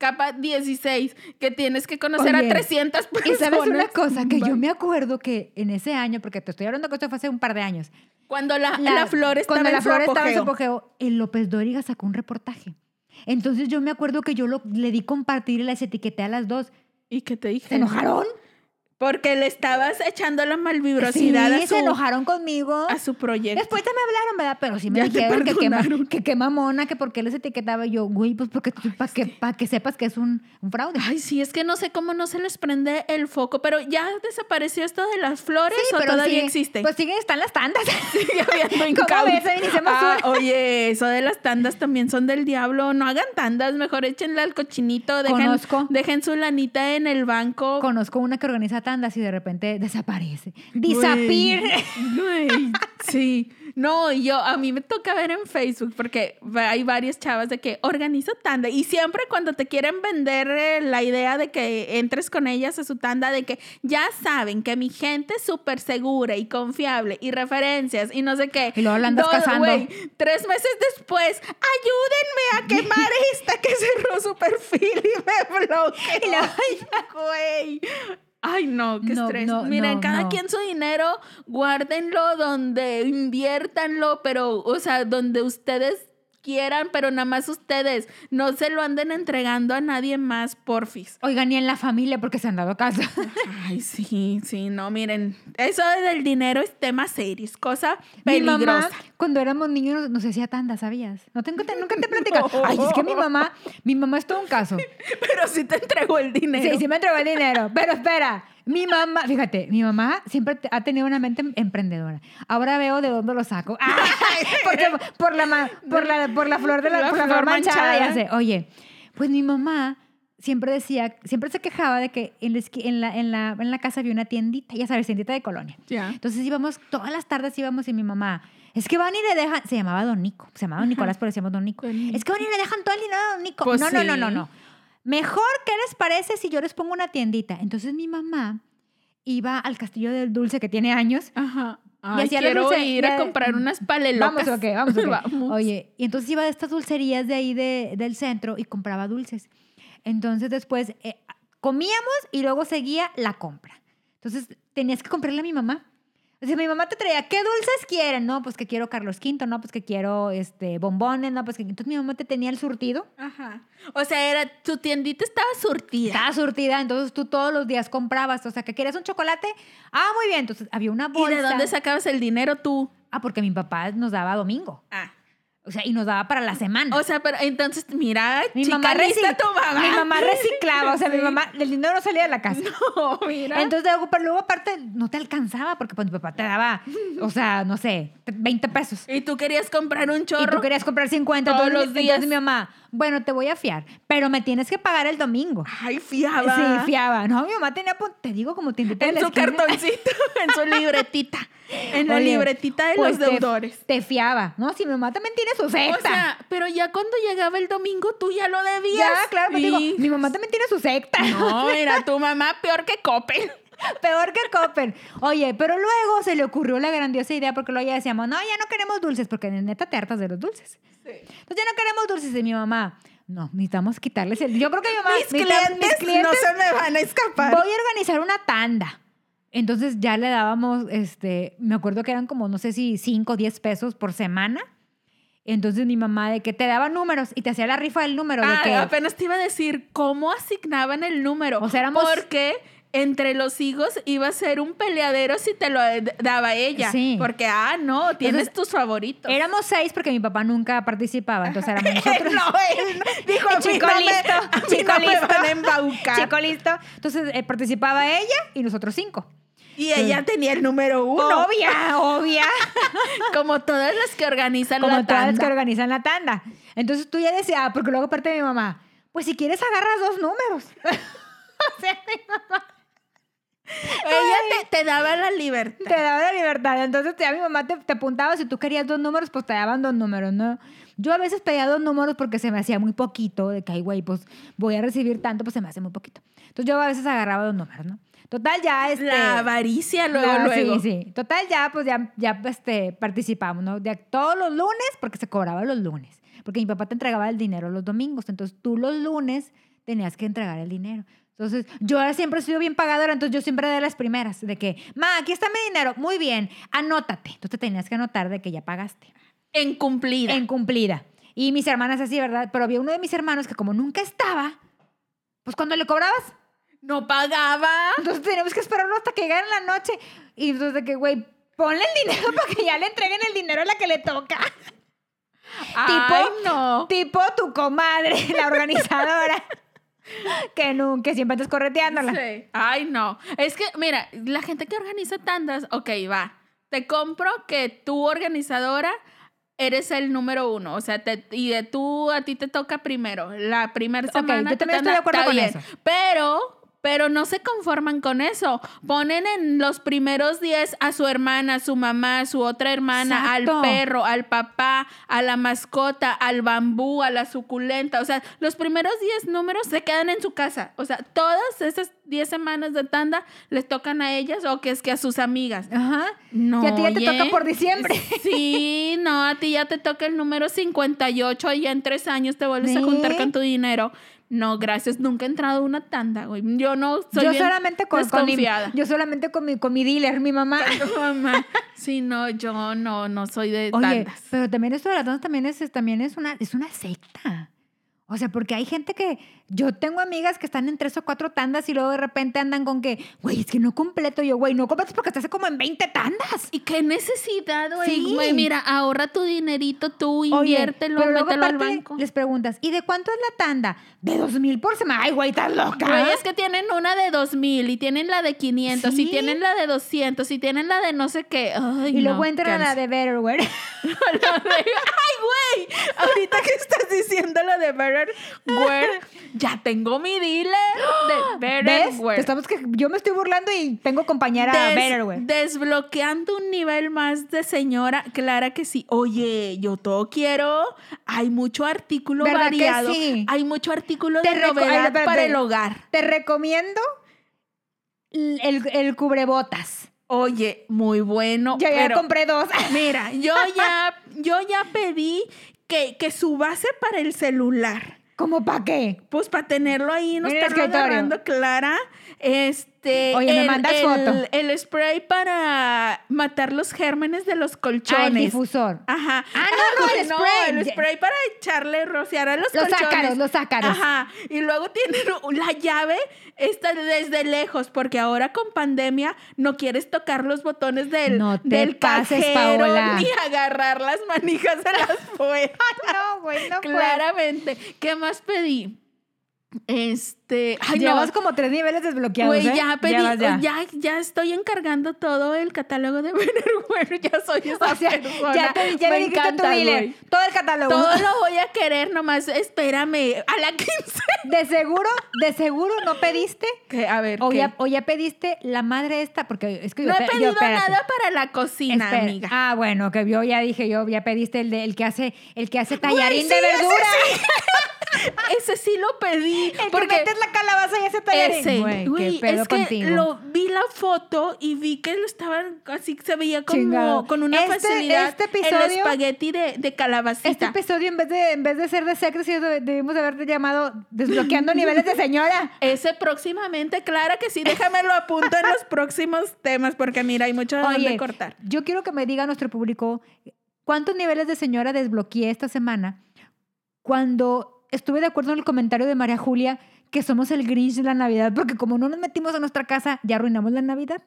Speaker 1: capa 16, que tienes que conocer
Speaker 2: Oye,
Speaker 1: a 300 personas.
Speaker 2: Y sabes una cosa, que yo me acuerdo que en ese año, porque te estoy hablando que esto fue hace un par de años.
Speaker 1: Cuando la, la, flor estaba
Speaker 2: cuando
Speaker 1: en
Speaker 2: la
Speaker 1: su
Speaker 2: flor estaba en su
Speaker 1: apogeo,
Speaker 2: el López Dóriga sacó un reportaje. Entonces yo me acuerdo que yo lo, le di compartir y las etiqueté a las dos.
Speaker 1: ¿Y qué te dije?
Speaker 2: ¿Se enojaron?
Speaker 1: Porque le estabas echando la malvibrosidad
Speaker 2: sí,
Speaker 1: a, su,
Speaker 2: se enojaron conmigo.
Speaker 1: a su proyecto.
Speaker 2: Después ya me hablaron, ¿verdad? Pero sí me
Speaker 1: te
Speaker 2: dijeron que qué, ma-
Speaker 1: perdonaron.
Speaker 2: que qué mamona, que por qué les etiquetaba yo, güey, pues porque para que, pa' que sepas que es un, un fraude.
Speaker 1: Ay, sí, es que no sé cómo no se les prende el foco, pero ya desapareció esto de las flores
Speaker 2: Sí,
Speaker 1: o
Speaker 2: pero
Speaker 1: todavía
Speaker 2: sí,
Speaker 1: existe.
Speaker 2: Pues siguen, están las tandas.
Speaker 1: Sigue habiendo Ah, oye, eso de las tandas también son del diablo. No hagan tandas, mejor échenle al cochinito. Dejen,
Speaker 2: Conozco.
Speaker 1: dejen su lanita en el banco.
Speaker 2: Conozco una que organiza tandas y de repente desaparece. Disappear.
Speaker 1: Güey, güey, sí. No, yo, a mí me toca ver en Facebook porque hay varias chavas de que organizo tanda y siempre cuando te quieren vender eh, la idea de que entres con ellas a su tanda, de que ya saben que mi gente es súper segura y confiable y referencias y no sé qué.
Speaker 2: Y luego la andas cazando.
Speaker 1: güey, tres meses después, ayúdenme a quemar esta que cerró su perfil y me bloqueó.
Speaker 2: Y luego-
Speaker 1: Ay, güey. Ay, no, qué
Speaker 2: No,
Speaker 1: estrés.
Speaker 2: no,
Speaker 1: Miren,
Speaker 2: no,
Speaker 1: cada quien su dinero, guárdenlo donde inviértanlo, pero, o sea, donde ustedes quieran, pero nada más ustedes. No se lo anden entregando a nadie más, porfis.
Speaker 2: Oigan, ni en la familia porque se han dado caso.
Speaker 1: Ay, sí, sí, no, miren. Eso del dinero es tema serio, es cosa
Speaker 2: Mi
Speaker 1: peligrosa.
Speaker 2: mamá, cuando éramos niños, nos, nos hacía tanda, ¿sabías? No tengo, te- nunca te he platicado. Ay, es que mi mamá, mi mamá es todo un caso.
Speaker 1: Pero sí te entregó el dinero.
Speaker 2: Sí, sí me entregó el dinero. Pero espera, mi mamá, fíjate, mi mamá siempre ha tenido una mente emprendedora. Ahora veo de dónde lo saco. Porque por la, por la, por la flor de la,
Speaker 1: La
Speaker 2: por la
Speaker 1: flor
Speaker 2: manchada,
Speaker 1: manchada.
Speaker 2: ya sé. Oye, pues mi mamá siempre decía, siempre se quejaba de que en la, en la, en la, en la casa había una tiendita, ya sabes, tiendita de colonia.
Speaker 1: Ya.
Speaker 2: Entonces íbamos, todas las tardes íbamos y mi mamá, es que van y le dejan, se llamaba Don Nico, se llamaba Don Nicolás, pero decíamos Don Nico.
Speaker 1: Don Nico.
Speaker 2: Es que van y le dejan todo el dinero a Don Nico.
Speaker 1: Pues
Speaker 2: no, no, no,
Speaker 1: sí.
Speaker 2: no, no. Mejor, ¿qué les parece si yo les pongo una tiendita? Entonces mi mamá iba al Castillo del Dulce, que tiene años,
Speaker 1: Ajá.
Speaker 2: Y
Speaker 1: Ay,
Speaker 2: hacía la
Speaker 1: quiero
Speaker 2: dulce-
Speaker 1: ir a comprar unas palelocas.
Speaker 2: Vamos, ok, vamos, ok.
Speaker 1: Vamos.
Speaker 2: Oye, y entonces iba de estas dulcerías de ahí de- del centro y compraba dulces. Entonces después eh, comíamos y luego seguía la compra. Entonces tenías que comprarle a mi mamá. O sea, mi mamá te traía, ¿qué dulces quieren? No, pues que quiero Carlos V, no, pues que quiero este, bombones, no, pues que... Entonces mi mamá te tenía el surtido.
Speaker 1: Ajá. O sea, era, tu tiendita estaba surtida.
Speaker 2: Estaba surtida, entonces tú todos los días comprabas. O sea, que querías un chocolate. Ah, muy bien. Entonces había una
Speaker 1: ¿Y
Speaker 2: bolsa.
Speaker 1: de dónde sacabas el dinero tú?
Speaker 2: Ah, porque mi papá nos daba domingo.
Speaker 1: Ah.
Speaker 2: O sea, y nos daba para la semana.
Speaker 1: O sea, pero entonces, mira,
Speaker 2: Mi
Speaker 1: chica
Speaker 2: mamá,
Speaker 1: lista
Speaker 2: reci-
Speaker 1: tu mamá.
Speaker 2: mi mamá reciclaba, o sea, mi mamá, el dinero no salía de la casa.
Speaker 1: No, mira.
Speaker 2: Entonces, luego, pero luego aparte no te alcanzaba porque pues, mi papá te daba, o sea, no sé, 20 pesos.
Speaker 1: y tú querías comprar un
Speaker 2: Y
Speaker 1: chorro.
Speaker 2: tú querías comprar 50
Speaker 1: Todos los días.
Speaker 2: Entonces mi mamá, bueno, te voy a fiar, pero me tienes que pagar el domingo.
Speaker 1: Ay, fiaba.
Speaker 2: Sí, fiaba. No, mi mamá tenía, pues, te digo, como tiendita de
Speaker 1: En
Speaker 2: la
Speaker 1: su
Speaker 2: esquina.
Speaker 1: cartoncito, en su libretita. En la
Speaker 2: Oye,
Speaker 1: libretita de
Speaker 2: pues,
Speaker 1: los
Speaker 2: te-
Speaker 1: deudores.
Speaker 2: Te, fiaba. No, si mi mamá también tiene su secta.
Speaker 1: O sea, pero ya cuando llegaba el domingo tú ya lo debías.
Speaker 2: ya, claro, pero
Speaker 1: Y-
Speaker 2: digo, mi mamá también tiene su secta.
Speaker 1: No, era tu mamá peor que Coppel.
Speaker 2: Peor que Coppel. Oye, pero luego se le ocurrió la grandiosa idea porque luego ya decíamos, no, ya no queremos dulces, porque neta te hartas de los dulces. Entonces ya no queremos dulces. Y mi mamá, no, necesitamos quitarles el... Yo creo que mi mamá...
Speaker 1: Mis clientes,
Speaker 2: mis clientes,
Speaker 1: no se me van a escapar.
Speaker 2: Voy a organizar una tanda. Entonces ya le dábamos, este, me acuerdo que eran como, no sé si 5 o 10 pesos por semana. Entonces mi mamá de que te daba números y te hacía la rifa del número. de
Speaker 1: Ah,
Speaker 2: que,
Speaker 1: apenas te iba a decir cómo asignaban el número.
Speaker 2: O sea, éramos-
Speaker 1: Porque entre los hijos iba a ser un peleadero si te lo daba ella.
Speaker 2: Sí.
Speaker 1: Porque, ah, no, tienes
Speaker 2: Entonces,
Speaker 1: tus favoritos.
Speaker 2: Éramos seis porque mi papá nunca participaba, entonces éramos nosotros.
Speaker 1: no, él dijo, a
Speaker 2: Chico
Speaker 1: no me-
Speaker 2: listo,
Speaker 1: a
Speaker 2: chico
Speaker 1: no
Speaker 2: listo.
Speaker 1: van a embaucar.
Speaker 2: Chico listo. Entonces eh, participaba ella y nosotros cinco.
Speaker 1: Y ella tenía el número uno.
Speaker 2: Obvia, obvia.
Speaker 1: Como todas las que organizan
Speaker 2: Como
Speaker 1: la
Speaker 2: todas las
Speaker 1: tanda.
Speaker 2: que organizan la tanda. Entonces tú ya decías, ah, porque luego aparte de mi mamá, pues si quieres agarras dos números. o sea, mi mamá
Speaker 1: Ella te, te daba la libertad.
Speaker 2: te daba la libertad. Entonces ya mi mamá te, te apuntaba, si tú querías dos números, pues te daban dos números, ¿no? Yo a veces pedía dos números porque se me hacía muy poquito, de que, ay, güey, pues voy a recibir tanto, pues se me hace muy poquito. Entonces yo a veces agarraba dos números, ¿no? Total, ya este...
Speaker 1: La avaricia luego,
Speaker 2: la-
Speaker 1: luego.
Speaker 2: Sí, sí. Total, ya, pues ya, ya este, participamos, ¿no? Ya todos los lunes, porque se cobraba los lunes. Porque mi papá te entregaba el dinero los domingos. Entonces tú los lunes tenías que entregar el dinero. Entonces, yo ahora siempre he sido bien pagadora, entonces yo siempre de las primeras, de que, ma, aquí está mi dinero, muy bien, anótate. Entonces te tenías que anotar de que ya pagaste.
Speaker 1: En cumplida.
Speaker 2: En cumplida. Y mis hermanas así, ¿verdad? Pero había uno de mis hermanos que como nunca estaba, pues cuando le cobrabas,
Speaker 1: No pagaba.
Speaker 2: entonces teníamos que esperarlo hasta que llegara la noche. Y entonces de que, güey, ponle el dinero para que ya le entreguen el dinero a la que le toca.
Speaker 1: Ay, no.
Speaker 2: Tipo tu comadre, la organizadora. que nunca, siempre estás correteándola.
Speaker 1: Sí. Ay, no. Es que, mira, la gente que organiza tandas, ok, va. Te compro que tú, organizadora, eres el número uno. O sea, te- y de tú, a ti te toca primero. La primera
Speaker 2: Ok,
Speaker 1: semana.
Speaker 2: yo
Speaker 1: te
Speaker 2: también estoy de acuerdo con
Speaker 1: bien.
Speaker 2: eso.
Speaker 1: Pero. Pero no se conforman con eso. Ponen en los primeros días a su hermana, a su mamá, a su otra hermana,
Speaker 2: Exacto.
Speaker 1: al perro, al papá, a la mascota, al bambú, a la suculenta. O sea, los primeros 10 números se quedan en su casa. O sea, todas esas 10 semanas de tanda les tocan a ellas o que es que a sus amigas.
Speaker 2: Ajá.
Speaker 1: No.
Speaker 2: y a ti ya te toca por diciembre.
Speaker 1: Sí, no, a ti ya te toca el número 58 y ya en tres años te vuelves a juntar con tu dinero. No, gracias, nunca he entrado a una tanda, güey. Yo no soy
Speaker 2: yo
Speaker 1: bien
Speaker 2: solamente con, con mi,
Speaker 1: desconfiada.
Speaker 2: yo solamente con mi, con mi dealer, mi mamá.
Speaker 1: Mamá. Sí, no, yo no, no soy de
Speaker 2: Oye,
Speaker 1: tandas.
Speaker 2: pero también esto de las tandas también es, también es una, es una secta. O sea, porque hay gente que. Yo tengo amigas que están en tres o cuatro tandas y luego de repente andan con que, güey, es que no completo. Yo, güey, no completo porque estás como en 20 tandas.
Speaker 1: ¿Y qué necesidad, güey?
Speaker 2: Sí.
Speaker 1: Güey, Mira, ahorra tu dinerito tú,
Speaker 2: Oye,
Speaker 1: inviértelo,
Speaker 2: pero luego
Speaker 1: mételo al banco.
Speaker 2: Les preguntas, ¿y de cuánto es la tanda? De dos mil por semana. Ay, güey, estás loca.
Speaker 1: Güey, es que tienen una de 2000 y tienen la de 500
Speaker 2: Sí.
Speaker 1: y tienen la de 200 y tienen la de no sé qué. Ay,
Speaker 2: y luego
Speaker 1: no,
Speaker 2: entran a la de Betterware.
Speaker 1: La ¡Ay, güey! Ahorita que estás diciendo lo de Betterware, Betterware. ya tengo mi dealer de
Speaker 2: ¿Ves?
Speaker 1: Betterware.
Speaker 2: Te estamos que yo me estoy burlando y tengo compañera
Speaker 1: Des-
Speaker 2: Betterware.
Speaker 1: Desbloqueando un nivel más de señora, clara que sí. Oye, yo todo quiero. Hay mucho artículo
Speaker 2: ¿Verdad que
Speaker 1: variado.
Speaker 2: sí?
Speaker 1: Hay mucho artículo
Speaker 2: Te
Speaker 1: de
Speaker 2: ay,
Speaker 1: novedad para el hogar.
Speaker 2: Te recomiendo el, el- el cubrebotas.
Speaker 1: Oye, muy bueno.
Speaker 2: Ya, ya
Speaker 1: pero-
Speaker 2: compré dos.
Speaker 1: Mira, yo ya, yo ya pedí que, que su base para el celular.
Speaker 2: ¿Cómo para qué?
Speaker 1: Pues para tenerlo ahí, no estarlo agarrando clara. Este.
Speaker 2: Oye, me mandas
Speaker 1: el-
Speaker 2: foto.
Speaker 1: El spray para matar los gérmenes de los
Speaker 2: Ah, el
Speaker 1: colchones.
Speaker 2: difusor.
Speaker 1: Ajá.
Speaker 2: Ah, no, no, el spray.
Speaker 1: el spray para echarle, rociar a los,
Speaker 2: Los
Speaker 1: colchones.
Speaker 2: ácaros, los ácaros.
Speaker 1: Ajá. Y luego tienen la llave esta desde lejos, porque ahora con pandemia no quieres tocar los botones del,
Speaker 2: No te
Speaker 1: del
Speaker 2: pases,
Speaker 1: cajero
Speaker 2: Paola.
Speaker 1: ni agarrar las manijas de las fuerzas.
Speaker 2: No, güey, no
Speaker 1: Claramente. ¿Qué más pedí? Este. Ay, no.
Speaker 2: Llevas como tres niveles desbloqueados,
Speaker 1: Güey,
Speaker 2: ¿eh?
Speaker 1: ya pedí,
Speaker 2: ya.
Speaker 1: ya. ya estoy encargando todo el catálogo de Betterware. Ya soy esa
Speaker 2: O sea,
Speaker 1: persona.
Speaker 2: ya, te, ya
Speaker 1: Me
Speaker 2: tu
Speaker 1: encanta,
Speaker 2: dealer.
Speaker 1: güey.
Speaker 2: Todo el catálogo.
Speaker 1: Todo lo voy a querer, nomás espérame. A la 15.
Speaker 2: De seguro, de seguro no pediste.
Speaker 1: Que, a ver,
Speaker 2: O
Speaker 1: ¿qué?
Speaker 2: ya, o ya pediste la madre esta, porque es que yo,
Speaker 1: no he pedido nada para la cocina,
Speaker 2: Espera.
Speaker 1: amiga.
Speaker 2: Ah, bueno, que yo ya dije, yo ya pediste el de el que hace, el que hace tallarín
Speaker 1: sí,
Speaker 2: de
Speaker 1: ese
Speaker 2: verdura.
Speaker 1: Ese sí lo pedí.
Speaker 2: El que
Speaker 1: porque
Speaker 2: metes la calabaza y hace tallarín.
Speaker 1: ese,
Speaker 2: Güey,
Speaker 1: güey,
Speaker 2: qué pedo
Speaker 1: es que
Speaker 2: contigo.
Speaker 1: lo vi la foto y vi que lo estaban así se veía como
Speaker 2: Chingado.
Speaker 1: con una
Speaker 2: Este-
Speaker 1: facilidad
Speaker 2: este
Speaker 1: el
Speaker 2: episodio-
Speaker 1: espagueti de, de calabacita.
Speaker 2: Este episodio, en vez de, en vez de ser de sexo, sí deb- debimos haberte llamado Desbloqueando Niveles de Señora.
Speaker 1: Ese próximamente, Clara, que sí, déjamelo apunto en los próximos temas, porque mira, hay mucho de dónde
Speaker 2: Oye,
Speaker 1: cortar.
Speaker 2: yo quiero que me diga nuestro público cuántos niveles de señora desbloqueé esta semana cuando estuve de acuerdo en el comentario de María Julia que somos el Grinch de la Navidad, porque como no nos metimos a nuestra casa, ya arruinamos la Navidad.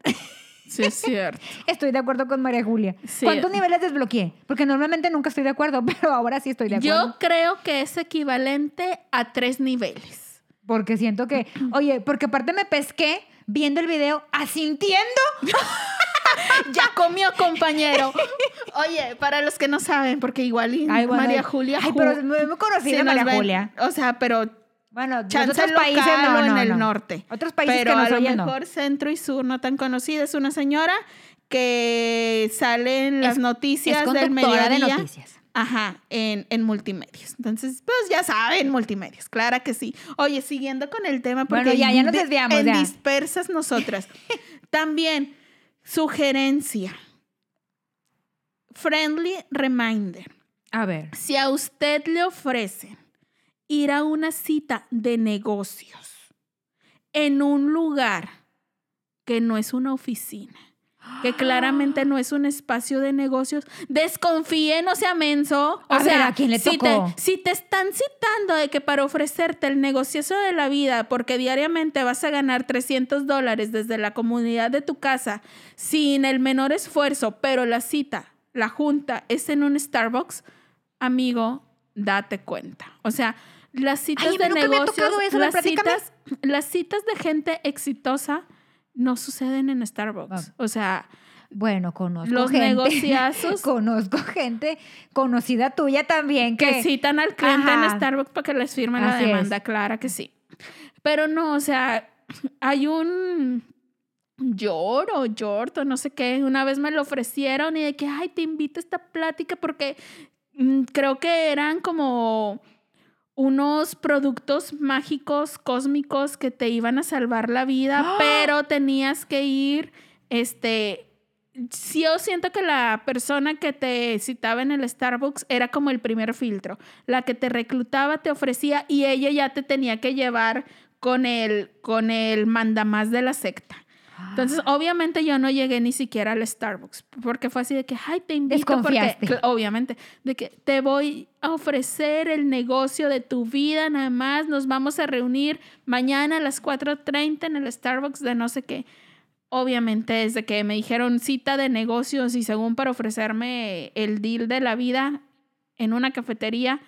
Speaker 1: Sí, es cierto.
Speaker 2: Estoy de acuerdo con María Julia.
Speaker 1: Sí.
Speaker 2: ¿Cuántos niveles desbloqueé? Porque normalmente nunca estoy de acuerdo, pero ahora sí estoy de acuerdo.
Speaker 1: Yo creo que es equivalente a tres niveles.
Speaker 2: Porque siento que, oye, porque aparte me pesqué viendo el video asintiendo.
Speaker 1: Ya comió, compañero. Oye, para los que no saben, porque igual y
Speaker 2: Ay, bueno,
Speaker 1: María Julia.
Speaker 2: Ay, pero es muy conocida María
Speaker 1: ven.
Speaker 2: Julia.
Speaker 1: O sea, pero
Speaker 2: Bueno,
Speaker 1: chance
Speaker 2: otros países no,
Speaker 1: o en
Speaker 2: no,
Speaker 1: el
Speaker 2: no.
Speaker 1: norte.
Speaker 2: Otros países
Speaker 1: pero
Speaker 2: que nos
Speaker 1: a lo
Speaker 2: oyen, no.
Speaker 1: mejor centro y sur no tan conocida. Es una señora que sale en las
Speaker 2: Es-
Speaker 1: noticias
Speaker 2: es
Speaker 1: del
Speaker 2: conductora de
Speaker 1: mediodía.
Speaker 2: noticias.
Speaker 1: Ajá, en, en multimedios. Entonces, pues ya saben, multimedios, clara que sí. Oye, siguiendo con el tema, porque
Speaker 2: Bueno, ya, ya nos desviamos,
Speaker 1: en
Speaker 2: ya.
Speaker 1: dispersas nosotras. También, sugerencia. Friendly reminder.
Speaker 2: A ver.
Speaker 1: Si a usted le ofrecen ir a una cita de negocios en un lugar que no es una oficina, que claramente no es un espacio de negocios, desconfíe, no sea menso. O
Speaker 2: A ver,
Speaker 1: sea,
Speaker 2: ¿a quién le
Speaker 1: si
Speaker 2: tocó?
Speaker 1: Te, si te están citando de que para ofrecerte el negocioso de la vida, porque diariamente vas a ganar 300 dólares desde la comunidad de tu casa, sin el menor esfuerzo, pero la cita, la junta es en un Starbucks, amigo, date cuenta. O sea, las citas
Speaker 2: Ay,
Speaker 1: de negocios,
Speaker 2: eso,
Speaker 1: las, citas, las citas de gente exitosa no suceden en Starbucks.
Speaker 2: Ah.
Speaker 1: O sea,
Speaker 2: Bueno, conozco
Speaker 1: Los
Speaker 2: gente.
Speaker 1: negociazos.
Speaker 2: conozco gente conocida tuya también que,
Speaker 1: que citan al cliente
Speaker 2: Ajá.
Speaker 1: en Starbucks para que les firmen la
Speaker 2: Así
Speaker 1: demanda, clara que sí. Pero no, o sea, hay un Yor o o no sé qué, una vez me lo ofrecieron y de que, ay, te invito a esta plática porque mm, creo que eran como unos productos mágicos, cósmicos que te iban a salvar la vida,
Speaker 2: ¡Ah!
Speaker 1: pero tenías que ir, este, sí yo siento que la persona que te citaba en el Starbucks era como el primer filtro. La que te reclutaba te ofrecía y ella ya te tenía que llevar con el, con el mandamás de la secta. Entonces, obviamente yo no llegué ni siquiera al Starbucks, porque fue así de que, ay, te invito porque, obviamente, de que te voy a ofrecer el negocio de tu vida, nada más, nos vamos a reunir mañana a las 4.30 en el Starbucks de no sé qué. Obviamente, desde que me dijeron cita de negocios y según para ofrecerme el deal de la vida en una cafetería,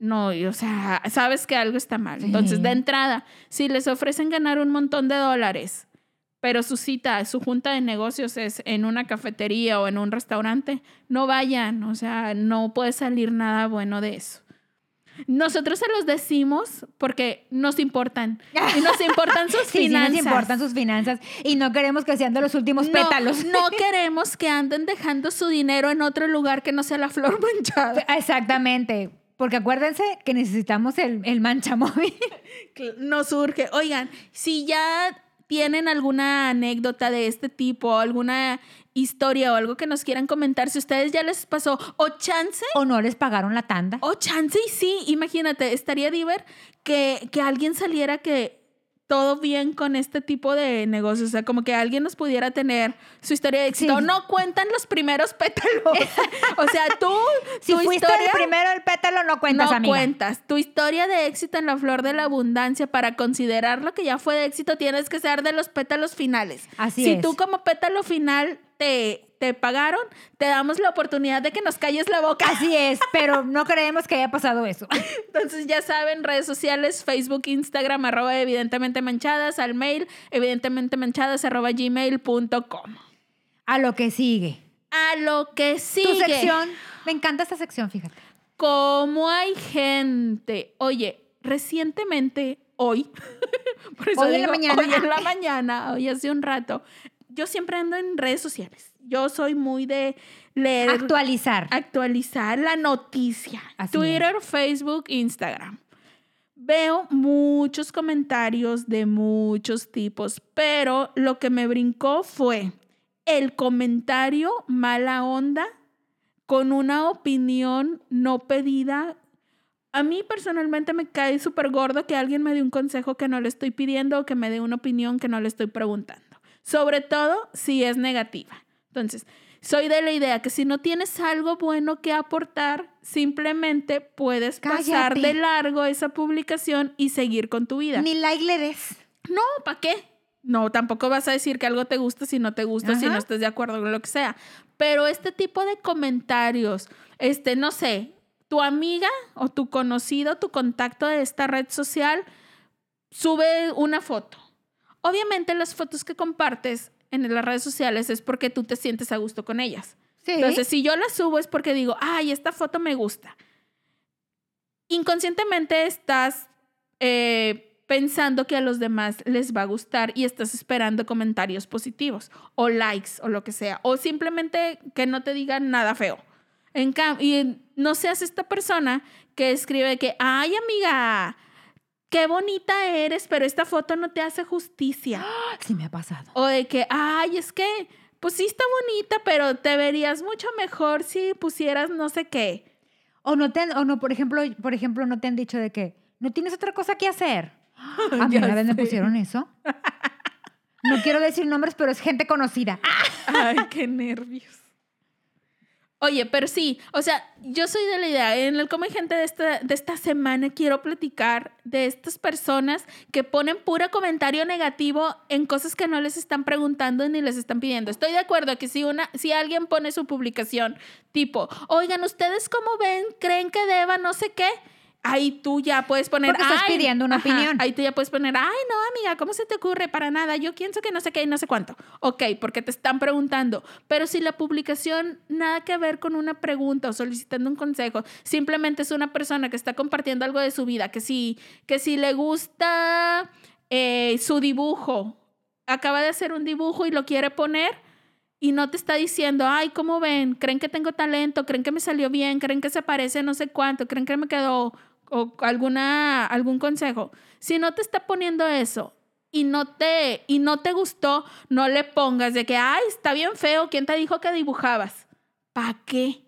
Speaker 1: no, y, o sea, sabes que algo está mal. Entonces, de entrada, si les ofrecen ganar un montón de dólares, pero su cita, su junta de negocios es en una cafetería o en un restaurante, no vayan, o sea, no puede salir nada bueno de eso. Nosotros se los decimos porque nos importan. Y nos importan sus
Speaker 2: Sí, sí
Speaker 1: finanzas.
Speaker 2: nos importan sus finanzas y no queremos que sean de los últimos
Speaker 1: No,
Speaker 2: pétalos.
Speaker 1: No queremos que anden dejando su dinero en otro lugar que no sea la flor manchada.
Speaker 2: Exactamente. Porque acuérdense que necesitamos el, el mancha móvil.
Speaker 1: Nos surge. Oigan, si ya tienen alguna anécdota de este tipo, alguna historia o algo que nos quieran comentar, si a ustedes ya les pasó, o chance,
Speaker 2: o no les pagaron la tanda.
Speaker 1: o chance y sí, imagínate, estaría diver que, que alguien saliera que todo bien con este tipo de negocios, o sea, como que alguien nos pudiera tener su historia de éxito.
Speaker 2: Sí.
Speaker 1: No cuentan los primeros pétalos. o sea, tú,
Speaker 2: si
Speaker 1: tu
Speaker 2: fuiste
Speaker 1: historia
Speaker 2: el primero el pétalo, no cuentas,
Speaker 1: no
Speaker 2: amiga.
Speaker 1: cuentas. Tu historia de éxito en la flor de la abundancia, para considerar lo que ya fue de éxito, tienes que ser de los pétalos finales.
Speaker 2: Así
Speaker 1: si
Speaker 2: es.
Speaker 1: tú como pétalo final te, te pagaron, te damos la oportunidad de que nos calles la boca.
Speaker 2: Así es, pero no creemos que haya pasado eso.
Speaker 1: Entonces ya saben, redes sociales, Facebook, Instagram, arroba evidentemente manchadas, al mail, evidentemente manchadas, arroba gmail.com.
Speaker 2: A lo que sigue.
Speaker 1: A lo que sigue.
Speaker 2: Tu sección. Me encanta esta sección, fíjate.
Speaker 1: Como hay gente, oye, recientemente, hoy, por eso
Speaker 2: Hoy en la mañana.
Speaker 1: hoy en la mañana, hoy hace un rato, yo siempre ando en redes sociales. Yo soy muy de leer,
Speaker 2: Actualizar.
Speaker 1: actualizar la noticia.
Speaker 2: Así
Speaker 1: Twitter, Facebook, Instagram. Veo muchos comentarios de muchos tipos, pero lo que me brincó fue el comentario mala onda con una opinión no pedida. A mí personalmente me cae súper gordo que alguien me dé un consejo que no le estoy pidiendo o que me dé una opinión que no le estoy preguntando. Sobre todo si es negativa. Entonces, soy de la idea que si no tienes algo bueno que aportar, simplemente puedes pasar de largo esa publicación y seguir con tu vida.
Speaker 2: Ni like le des.
Speaker 1: No, ¿para qué? No, tampoco vas a decir que algo te gusta si no te gusta, si
Speaker 2: Ajá.
Speaker 1: no estás de acuerdo con lo que sea. Pero este tipo de comentarios, este, no sé, tu amiga o tu conocido, tu contacto de esta red social, sube una foto. Obviamente las fotos que compartes en las redes sociales es porque tú te sientes a gusto con ellas.
Speaker 2: Sí.
Speaker 1: Entonces, si yo la subo es porque digo, ay, esta foto me gusta. Inconscientemente estás eh, pensando que a los demás les va a gustar y estás esperando comentarios positivos o likes o lo que sea. O simplemente que no te digan nada feo. En y no seas esta persona que escribe que, ay, amiga, qué bonita eres, pero esta foto no te hace justicia.
Speaker 2: sí me ha pasado.
Speaker 1: O de que, ay, es que, pues sí está bonita, pero te verías mucho mejor si pusieras no sé qué.
Speaker 2: O no te o no, por ejemplo, por ejemplo, no te han dicho de que no tienes otra cosa que hacer. A mí una vez me pusieron eso. No quiero decir nombres, pero es gente conocida.
Speaker 1: Ay, qué nervios. Oye, pero sí, o sea, yo soy de la idea, en el Come Gente de esta, de esta semana quiero platicar de estas personas que ponen puro comentario negativo en cosas que no les están preguntando ni les están pidiendo. Estoy de acuerdo que si, una, si alguien pone su publicación tipo, oigan, ¿ustedes cómo ven? ¿Creen que deba no sé qué? Ahí tú ya puedes poner.
Speaker 2: Porque estás
Speaker 1: "Ay",
Speaker 2: pidiendo una
Speaker 1: ajá,
Speaker 2: opinión.
Speaker 1: Ahí tú ya puedes poner, ay, no, amiga, ¿cómo se te ocurre? Para nada. Yo pienso que no sé qué y no sé cuánto. Ok, porque te están preguntando. Pero si la publicación nada que ver con una pregunta o solicitando un consejo, simplemente es una persona que está compartiendo algo de su vida, que si, que si le gusta eh, su dibujo, acaba de hacer un dibujo y lo quiere poner. Y no te está diciendo, ay, ¿cómo ven? ¿Creen que tengo talento? ¿Creen que me salió bien? ¿Creen que se parece no sé cuánto? ¿Creen que me quedó o alguna, algún consejo. Si no te está poniendo eso y no te, y no te gustó, no le pongas de que, ay, está bien feo, ¿quién te dijo que dibujabas? ¿Para qué?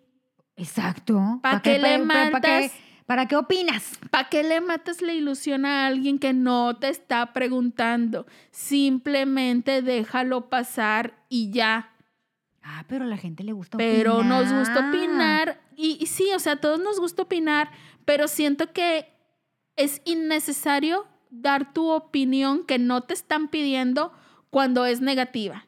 Speaker 2: Exacto.
Speaker 1: ¿Pa' qué le
Speaker 2: ¿Para qué,
Speaker 1: matas?
Speaker 2: para qué opinas?
Speaker 1: ¿Para qué le matas la ilusión a alguien que no te está preguntando? Simplemente déjalo pasar y ya.
Speaker 2: Ah, pero a la gente le gusta
Speaker 1: Pero
Speaker 2: opinar.
Speaker 1: nos gusta opinar. Y, y sí, o sea, a todos nos gusta opinar, pero siento que es innecesario dar tu opinión que no te están pidiendo cuando es negativa.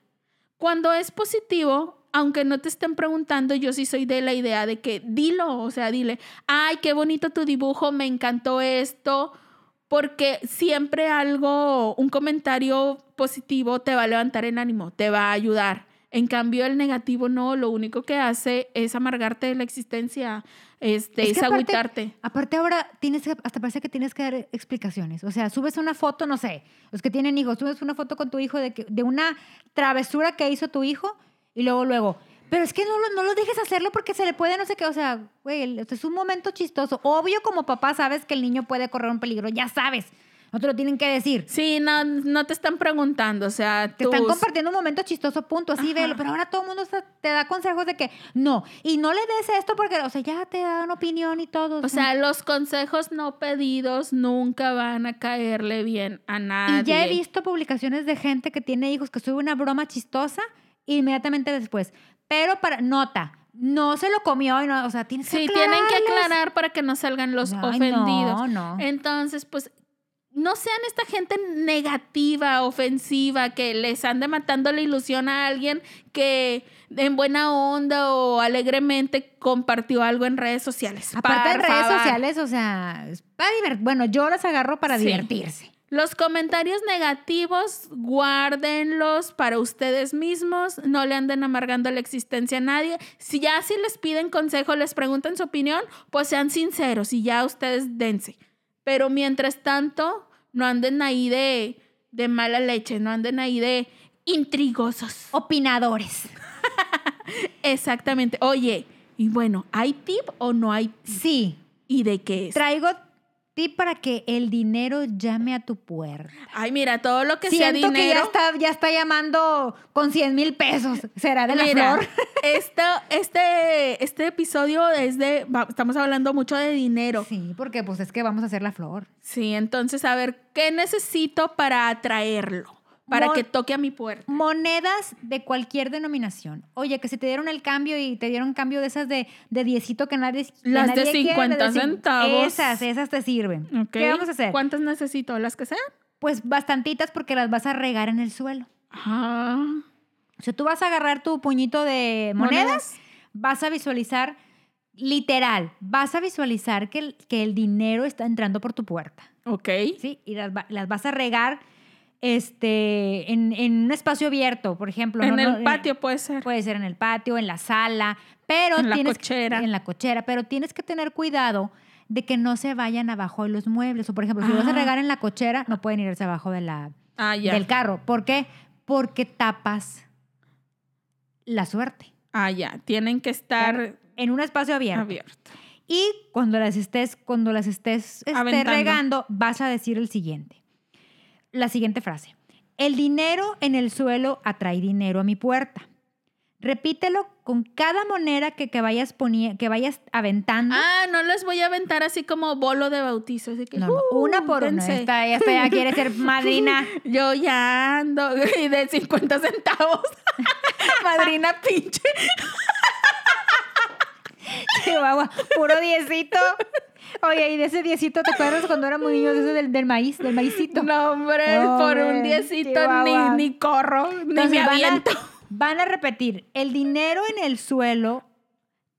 Speaker 1: Cuando es positivo, aunque no te estén preguntando, yo sí soy de la idea de que dilo, o sea, dile, ay, qué bonito tu dibujo, me encantó esto, porque siempre algo, un comentario positivo te va a levantar el ánimo, te va a ayudar. En cambio, el negativo no, lo único que hace es amargarte de la existencia, este,
Speaker 2: Es
Speaker 1: es,
Speaker 2: que aparte-
Speaker 1: agüitarte.
Speaker 2: Aparte ahora tienes que, hasta parece que tienes que dar explicaciones. O sea, subes una foto, no sé, los que tienen hijos, subes una foto con tu hijo de, que, de una travesura que hizo tu hijo y luego, luego, pero es que no lo, no lo dejes hacerlo porque se le puede no sé qué, o sea, güey, es un momento chistoso. Obvio como papá sabes que el niño puede correr un peligro, ya sabes, no te lo tienen que decir.
Speaker 1: Sí, no, no te están preguntando, o sea,
Speaker 2: Te están compartiendo un momento chistoso, punto, así
Speaker 1: Ajá.
Speaker 2: velo. Pero ahora todo el mundo te da consejos de que no, y no le des esto porque, o sea, ya te dan opinión y todo.
Speaker 1: O sea, los consejos no pedidos nunca van a caerle bien a nadie.
Speaker 2: Y ya he visto publicaciones de gente que tiene hijos que sube una broma chistosa inmediatamente después. Pero para nota, no se lo comió y no, o sea, tienes que
Speaker 1: Sí, tienen que aclarar para que no salgan los
Speaker 2: Ay,
Speaker 1: ofendidos.
Speaker 2: No, no.
Speaker 1: Entonces, pues, no sean esta gente negativa, ofensiva, que les ande matando la ilusión a alguien que en buena onda o alegremente compartió algo en redes sociales.
Speaker 2: Aparte de redes
Speaker 1: favor.
Speaker 2: sociales, o sea, es para Bueno, yo las agarro para
Speaker 1: Sí.
Speaker 2: divertirse.
Speaker 1: Los comentarios negativos, guárdenlos para ustedes mismos, no le anden amargando la existencia a nadie. Si ya si les piden consejo, les preguntan su opinión, pues sean sinceros y ya ustedes dense. Pero mientras tanto, no anden ahí de, de mala leche, no anden ahí de intrigosos.
Speaker 2: Opinadores.
Speaker 1: Exactamente. Oye, y bueno, ¿hay tip o no hay tip?
Speaker 2: Sí.
Speaker 1: ¿Y de qué es?
Speaker 2: Traigo tip para que el dinero llame a tu puerta.
Speaker 1: Ay, mira, todo lo que sea
Speaker 2: Siento
Speaker 1: dinero.
Speaker 2: que ya está, ya está llamando con 100 mil pesos. ¿Será de la
Speaker 1: Mira,
Speaker 2: flor?
Speaker 1: Este, este, este episodio es de, estamos hablando mucho de dinero.
Speaker 2: Sí, porque pues es que vamos a hacer la flor.
Speaker 1: Sí, entonces a ver, ¿qué necesito para atraerlo? Para
Speaker 2: Mon-
Speaker 1: que toque a mi puerta.
Speaker 2: Monedas de cualquier denominación. Oye, que si te dieron el cambio y te dieron cambio de esas de, de diecito que nadie que
Speaker 1: Las de
Speaker 2: nadie quiere,
Speaker 1: 50
Speaker 2: cin-
Speaker 1: centavos.
Speaker 2: Esas, esas te sirven. ¿Qué vamos a hacer?
Speaker 1: ¿Cuántas necesito? ¿Las que sean?
Speaker 2: Pues bastantitas porque las vas a regar en el suelo.
Speaker 1: Ah,
Speaker 2: O sea, tú vas a agarrar tu puñito de monedas, vas a visualizar, literal, vas a visualizar que el, que el dinero está entrando por tu puerta.
Speaker 1: Ok.
Speaker 2: ¿sí? Y las, las vas a regar este, en, en un espacio abierto, por ejemplo.
Speaker 1: En
Speaker 2: no-
Speaker 1: el
Speaker 2: no,
Speaker 1: patio puede ser.
Speaker 2: Puede ser en el patio, en la sala, pero
Speaker 1: En la
Speaker 2: tienes que-
Speaker 1: cochera.
Speaker 2: en la cochera, pero tienes que tener cuidado de que no se vayan abajo de los muebles. O por ejemplo, si vas a
Speaker 1: Ah.
Speaker 2: regar en la cochera, no pueden irse abajo de la,
Speaker 1: Ah,
Speaker 2: del carro. ¿Por qué? Porque tapas la suerte.
Speaker 1: Ah, ya. Tienen que estar
Speaker 2: En un espacio abierto.
Speaker 1: abiertos.
Speaker 2: Y cuando las estés, cuando las estés este, regando, vas a decir el siguiente. La siguiente frase. El dinero en el suelo atrae dinero a mi puerta. Repítelo con cada moneda que, que vayas poni- que vayas aventando.
Speaker 1: Ah, no les voy a aventar así como bolo de bautizo. Así que,
Speaker 2: No, no,
Speaker 1: uh,
Speaker 2: una por una.
Speaker 1: dense.
Speaker 2: Esta, esta ya quiere ser madrina.
Speaker 1: Yo ya ando y de 50 centavos. Madrina pinche.
Speaker 2: Chihuahua, puro diecito. Oye, y de ese diecito, ¿te acuerdas cuando era muy niño de ese del, del maíz, del maicito?
Speaker 1: No, hombre, por un diecito ni, ni corro, ni
Speaker 2: Entonces,
Speaker 1: me
Speaker 2: van a-
Speaker 1: aviento.
Speaker 2: Van a repetir, el dinero en el suelo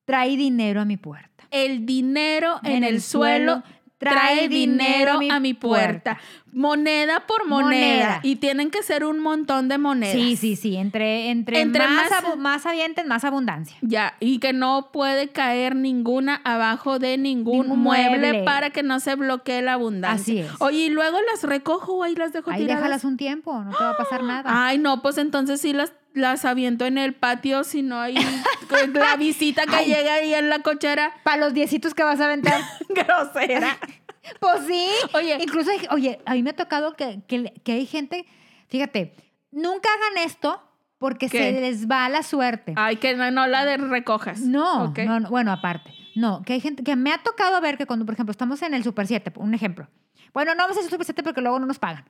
Speaker 2: trae dinero a mi puerta.
Speaker 1: El dinero en, el, suelo trae dinero a mi puerta. Moneda por moneda.
Speaker 2: Moneda.
Speaker 1: Y tienen que ser un montón de monedas.
Speaker 2: Sí, sí, sí, entre, entre,
Speaker 1: Entre
Speaker 2: más,
Speaker 1: más-
Speaker 2: más avienten, más abundancia.
Speaker 1: Ya, y que no puede caer ninguna abajo de ningún,
Speaker 2: Ningún
Speaker 1: mueble,
Speaker 2: mueble.
Speaker 1: para que no se bloquee la abundancia.
Speaker 2: Así es.
Speaker 1: Oye, y luego las recojo ahí las dejo
Speaker 2: Ahí
Speaker 1: tiradas.
Speaker 2: déjalas un tiempo, no te va a pasar nada.
Speaker 1: Ay, no, pues entonces sí las, las aviento en el patio, si no hay la visita que
Speaker 2: Ay.
Speaker 1: llega ahí en la cochera.
Speaker 2: Para los diecitos que vas a aventar.
Speaker 1: Grosera.
Speaker 2: pues sí.
Speaker 1: Oye.
Speaker 2: Incluso, hay- oye, a mí me ha tocado que, que, que hay gente, fíjate, nunca hagan esto porque
Speaker 1: ¿Qué?
Speaker 2: se les va la suerte.
Speaker 1: Ay, que no, no la de recojas.
Speaker 2: No, no, no, bueno, aparte. No, que hay gente que me ha tocado ver que cuando, por ejemplo, estamos en el Super 7, un ejemplo. Bueno, no vamos a Super 7 porque luego no nos pagan.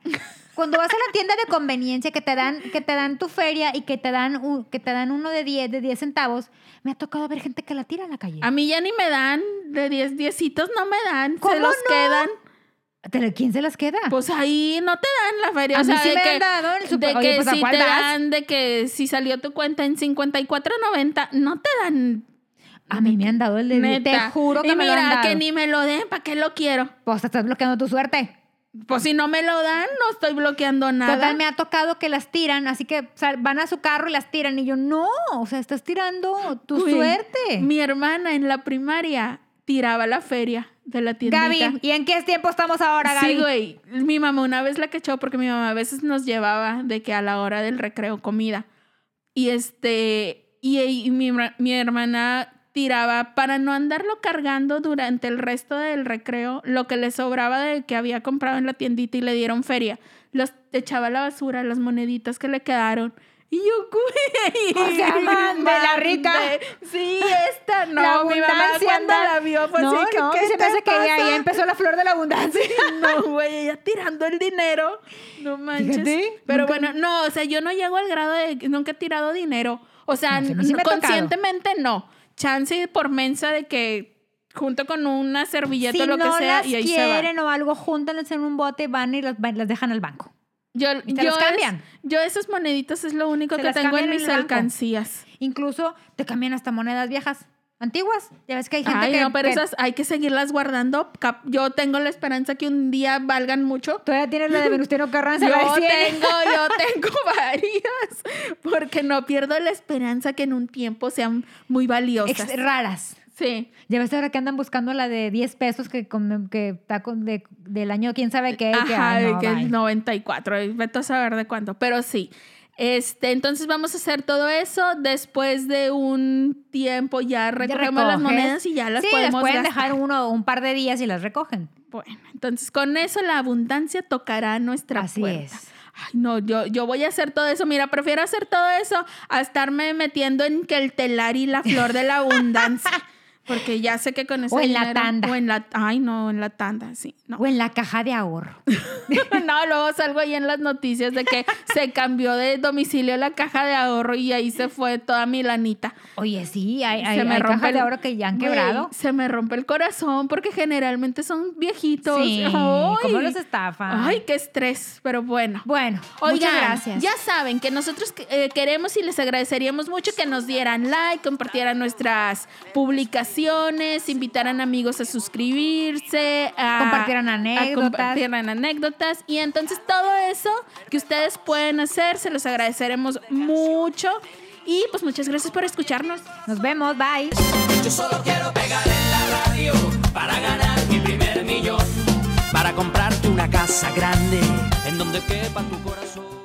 Speaker 2: Cuando vas a la tienda de conveniencia que te dan, que te dan tu feria y que te dan, un- que te dan uno de 10, de 10 centavos, me ha tocado ver gente que la tira a la calle.
Speaker 1: A mí ya ni me dan, de 10 diecitos no me dan,
Speaker 2: ¿Cómo
Speaker 1: se los
Speaker 2: no?
Speaker 1: quedan.
Speaker 2: ¿Te- ¿Quién se las queda?
Speaker 1: Pues ahí no te dan la feria.
Speaker 2: A
Speaker 1: o
Speaker 2: mí
Speaker 1: sea,
Speaker 2: sí
Speaker 1: de
Speaker 2: me
Speaker 1: que,
Speaker 2: han dado el super-
Speaker 1: de
Speaker 2: Oye,
Speaker 1: que
Speaker 2: pues, ¿a
Speaker 1: si te
Speaker 2: das?
Speaker 1: dan, de que si salió tu cuenta en 54.90, no te dan.
Speaker 2: A mí me han dado el de 10, te
Speaker 1: Neta.
Speaker 2: juro que
Speaker 1: y
Speaker 2: me lo han dado.
Speaker 1: que ni me lo den, ¿para qué lo quiero?
Speaker 2: Pues estás bloqueando tu suerte.
Speaker 1: Pues si no me lo dan, no estoy bloqueando nada.
Speaker 2: Total, me ha tocado que las tiran, así que o sea, van a su carro y las tiran. Y yo, no, o sea, estás tirando tu
Speaker 1: Uy,
Speaker 2: suerte.
Speaker 1: Mi hermana en la primaria tiraba la feria de la tiendita.
Speaker 2: Gaby, ¿y en qué tiempo estamos ahora, Gaby?
Speaker 1: Sí, güey. Mi mamá una vez la cachó porque mi mamá a veces nos llevaba de que a la hora del recreo comida. Y este, y, y mi, mi hermana tiraba para no andarlo cargando durante el resto del recreo, lo que le sobraba de que había comprado en la tiendita y le dieron feria. Los echaba a la basura, las moneditas que le quedaron. Y yo, güey.
Speaker 2: O sea, mande, la rica.
Speaker 1: Sí, esta no.
Speaker 2: La
Speaker 1: mi mamá cuando
Speaker 2: anda-
Speaker 1: la vio fue
Speaker 2: no,
Speaker 1: que,
Speaker 2: no,
Speaker 1: ¿qué
Speaker 2: se me hace que ya empezó la flor de la abundancia.
Speaker 1: No, güey, ella tirando el dinero. No manches.
Speaker 2: Fíjate,
Speaker 1: Pero
Speaker 2: nunca-
Speaker 1: bueno, no, o sea, yo no llego al grado de nunca he tirado dinero. O sea,
Speaker 2: No, sí, sí me
Speaker 1: conscientemente no. Chance por mensa de que junto con una servilleta
Speaker 2: si
Speaker 1: o lo
Speaker 2: no
Speaker 1: que sea
Speaker 2: las
Speaker 1: y ahí se va.
Speaker 2: quieren o algo, júntanlas en un bote, van y las, las dejan al banco.
Speaker 1: Yo,
Speaker 2: Y te
Speaker 1: yo,
Speaker 2: las
Speaker 1: es-
Speaker 2: cambian.
Speaker 1: yo esas moneditas es lo único
Speaker 2: Se
Speaker 1: que tengo en mis alcancías.
Speaker 2: Incluso te cambian hasta monedas viejas, antiguas. Ya ves que hay gente
Speaker 1: Ay,
Speaker 2: que,
Speaker 1: no, pero
Speaker 2: que
Speaker 1: esas hay que seguirlas guardando. Yo tengo la esperanza que un día valgan mucho.
Speaker 2: todavía tienes la de Venustiano Carranza.
Speaker 1: Yo
Speaker 2: la de cien.
Speaker 1: tengo, yo tengo varias, porque no pierdo la esperanza que en un tiempo sean muy valiosas.
Speaker 2: Ex- raras.
Speaker 1: Sí.
Speaker 2: Ya ves ahora que andan buscando la de 10 pesos que, que está con de- del año quién sabe qué. que,
Speaker 1: Ajá,
Speaker 2: no,
Speaker 1: que
Speaker 2: bye.
Speaker 1: el 94, y vete a saber de cuánto, pero sí. Este, entonces vamos a hacer todo eso después de un tiempo ya
Speaker 2: Ya
Speaker 1: recogemos las monedias y ya las
Speaker 2: sí,
Speaker 1: podemos
Speaker 2: las pueden
Speaker 1: gastar.
Speaker 2: dejar uno un par de días y las recogen.
Speaker 1: Bueno, entonces con eso la abundancia tocará nuestra
Speaker 2: Así
Speaker 1: puerta.
Speaker 2: es.
Speaker 1: Ay, no, yo, yo voy a hacer todo eso. Mira, prefiero hacer todo eso a estarme metiendo en que el telar y la flor de la abundancia. Porque ya sé que con ese
Speaker 2: O en la tanda.
Speaker 1: O en la... Ay, no, en la tanda, sí. No.
Speaker 2: O en la caja de ahorro.
Speaker 1: no, luego salgo ahí en las noticias de que se cambió de domicilio la caja de ahorro y ahí se fue toda mi lanita.
Speaker 2: Oye, sí, hay,
Speaker 1: Se
Speaker 2: hay,
Speaker 1: me
Speaker 2: hay
Speaker 1: rompe
Speaker 2: cajas
Speaker 1: el-
Speaker 2: de ahorro que ya han quebrado.
Speaker 1: se me rompe el corazón porque generalmente son viejitos.
Speaker 2: Sí,
Speaker 1: Ay.
Speaker 2: ¿cómo los estafan?
Speaker 1: Ay, qué estrés, pero bueno.
Speaker 2: Bueno,
Speaker 1: Oigan,
Speaker 2: muchas gracias.
Speaker 1: ya saben que nosotros eh, queremos y les agradeceríamos mucho que nos dieran like, compartieran nuestras publicaciones, invitaran amigos a suscribirse, a
Speaker 2: Compartieran
Speaker 1: a
Speaker 2: anécdotas.
Speaker 1: compartieran anécdotas y entonces todo eso que ustedes pueden hacer, se los agradeceremos mucho y pues muchas gracias por escucharnos.
Speaker 2: Nos vemos, bye.
Speaker 3: Yo solo quiero pegar en la radio para ganar mi primer millón. Para comprarte una casa grande en donde quepa tu corazón.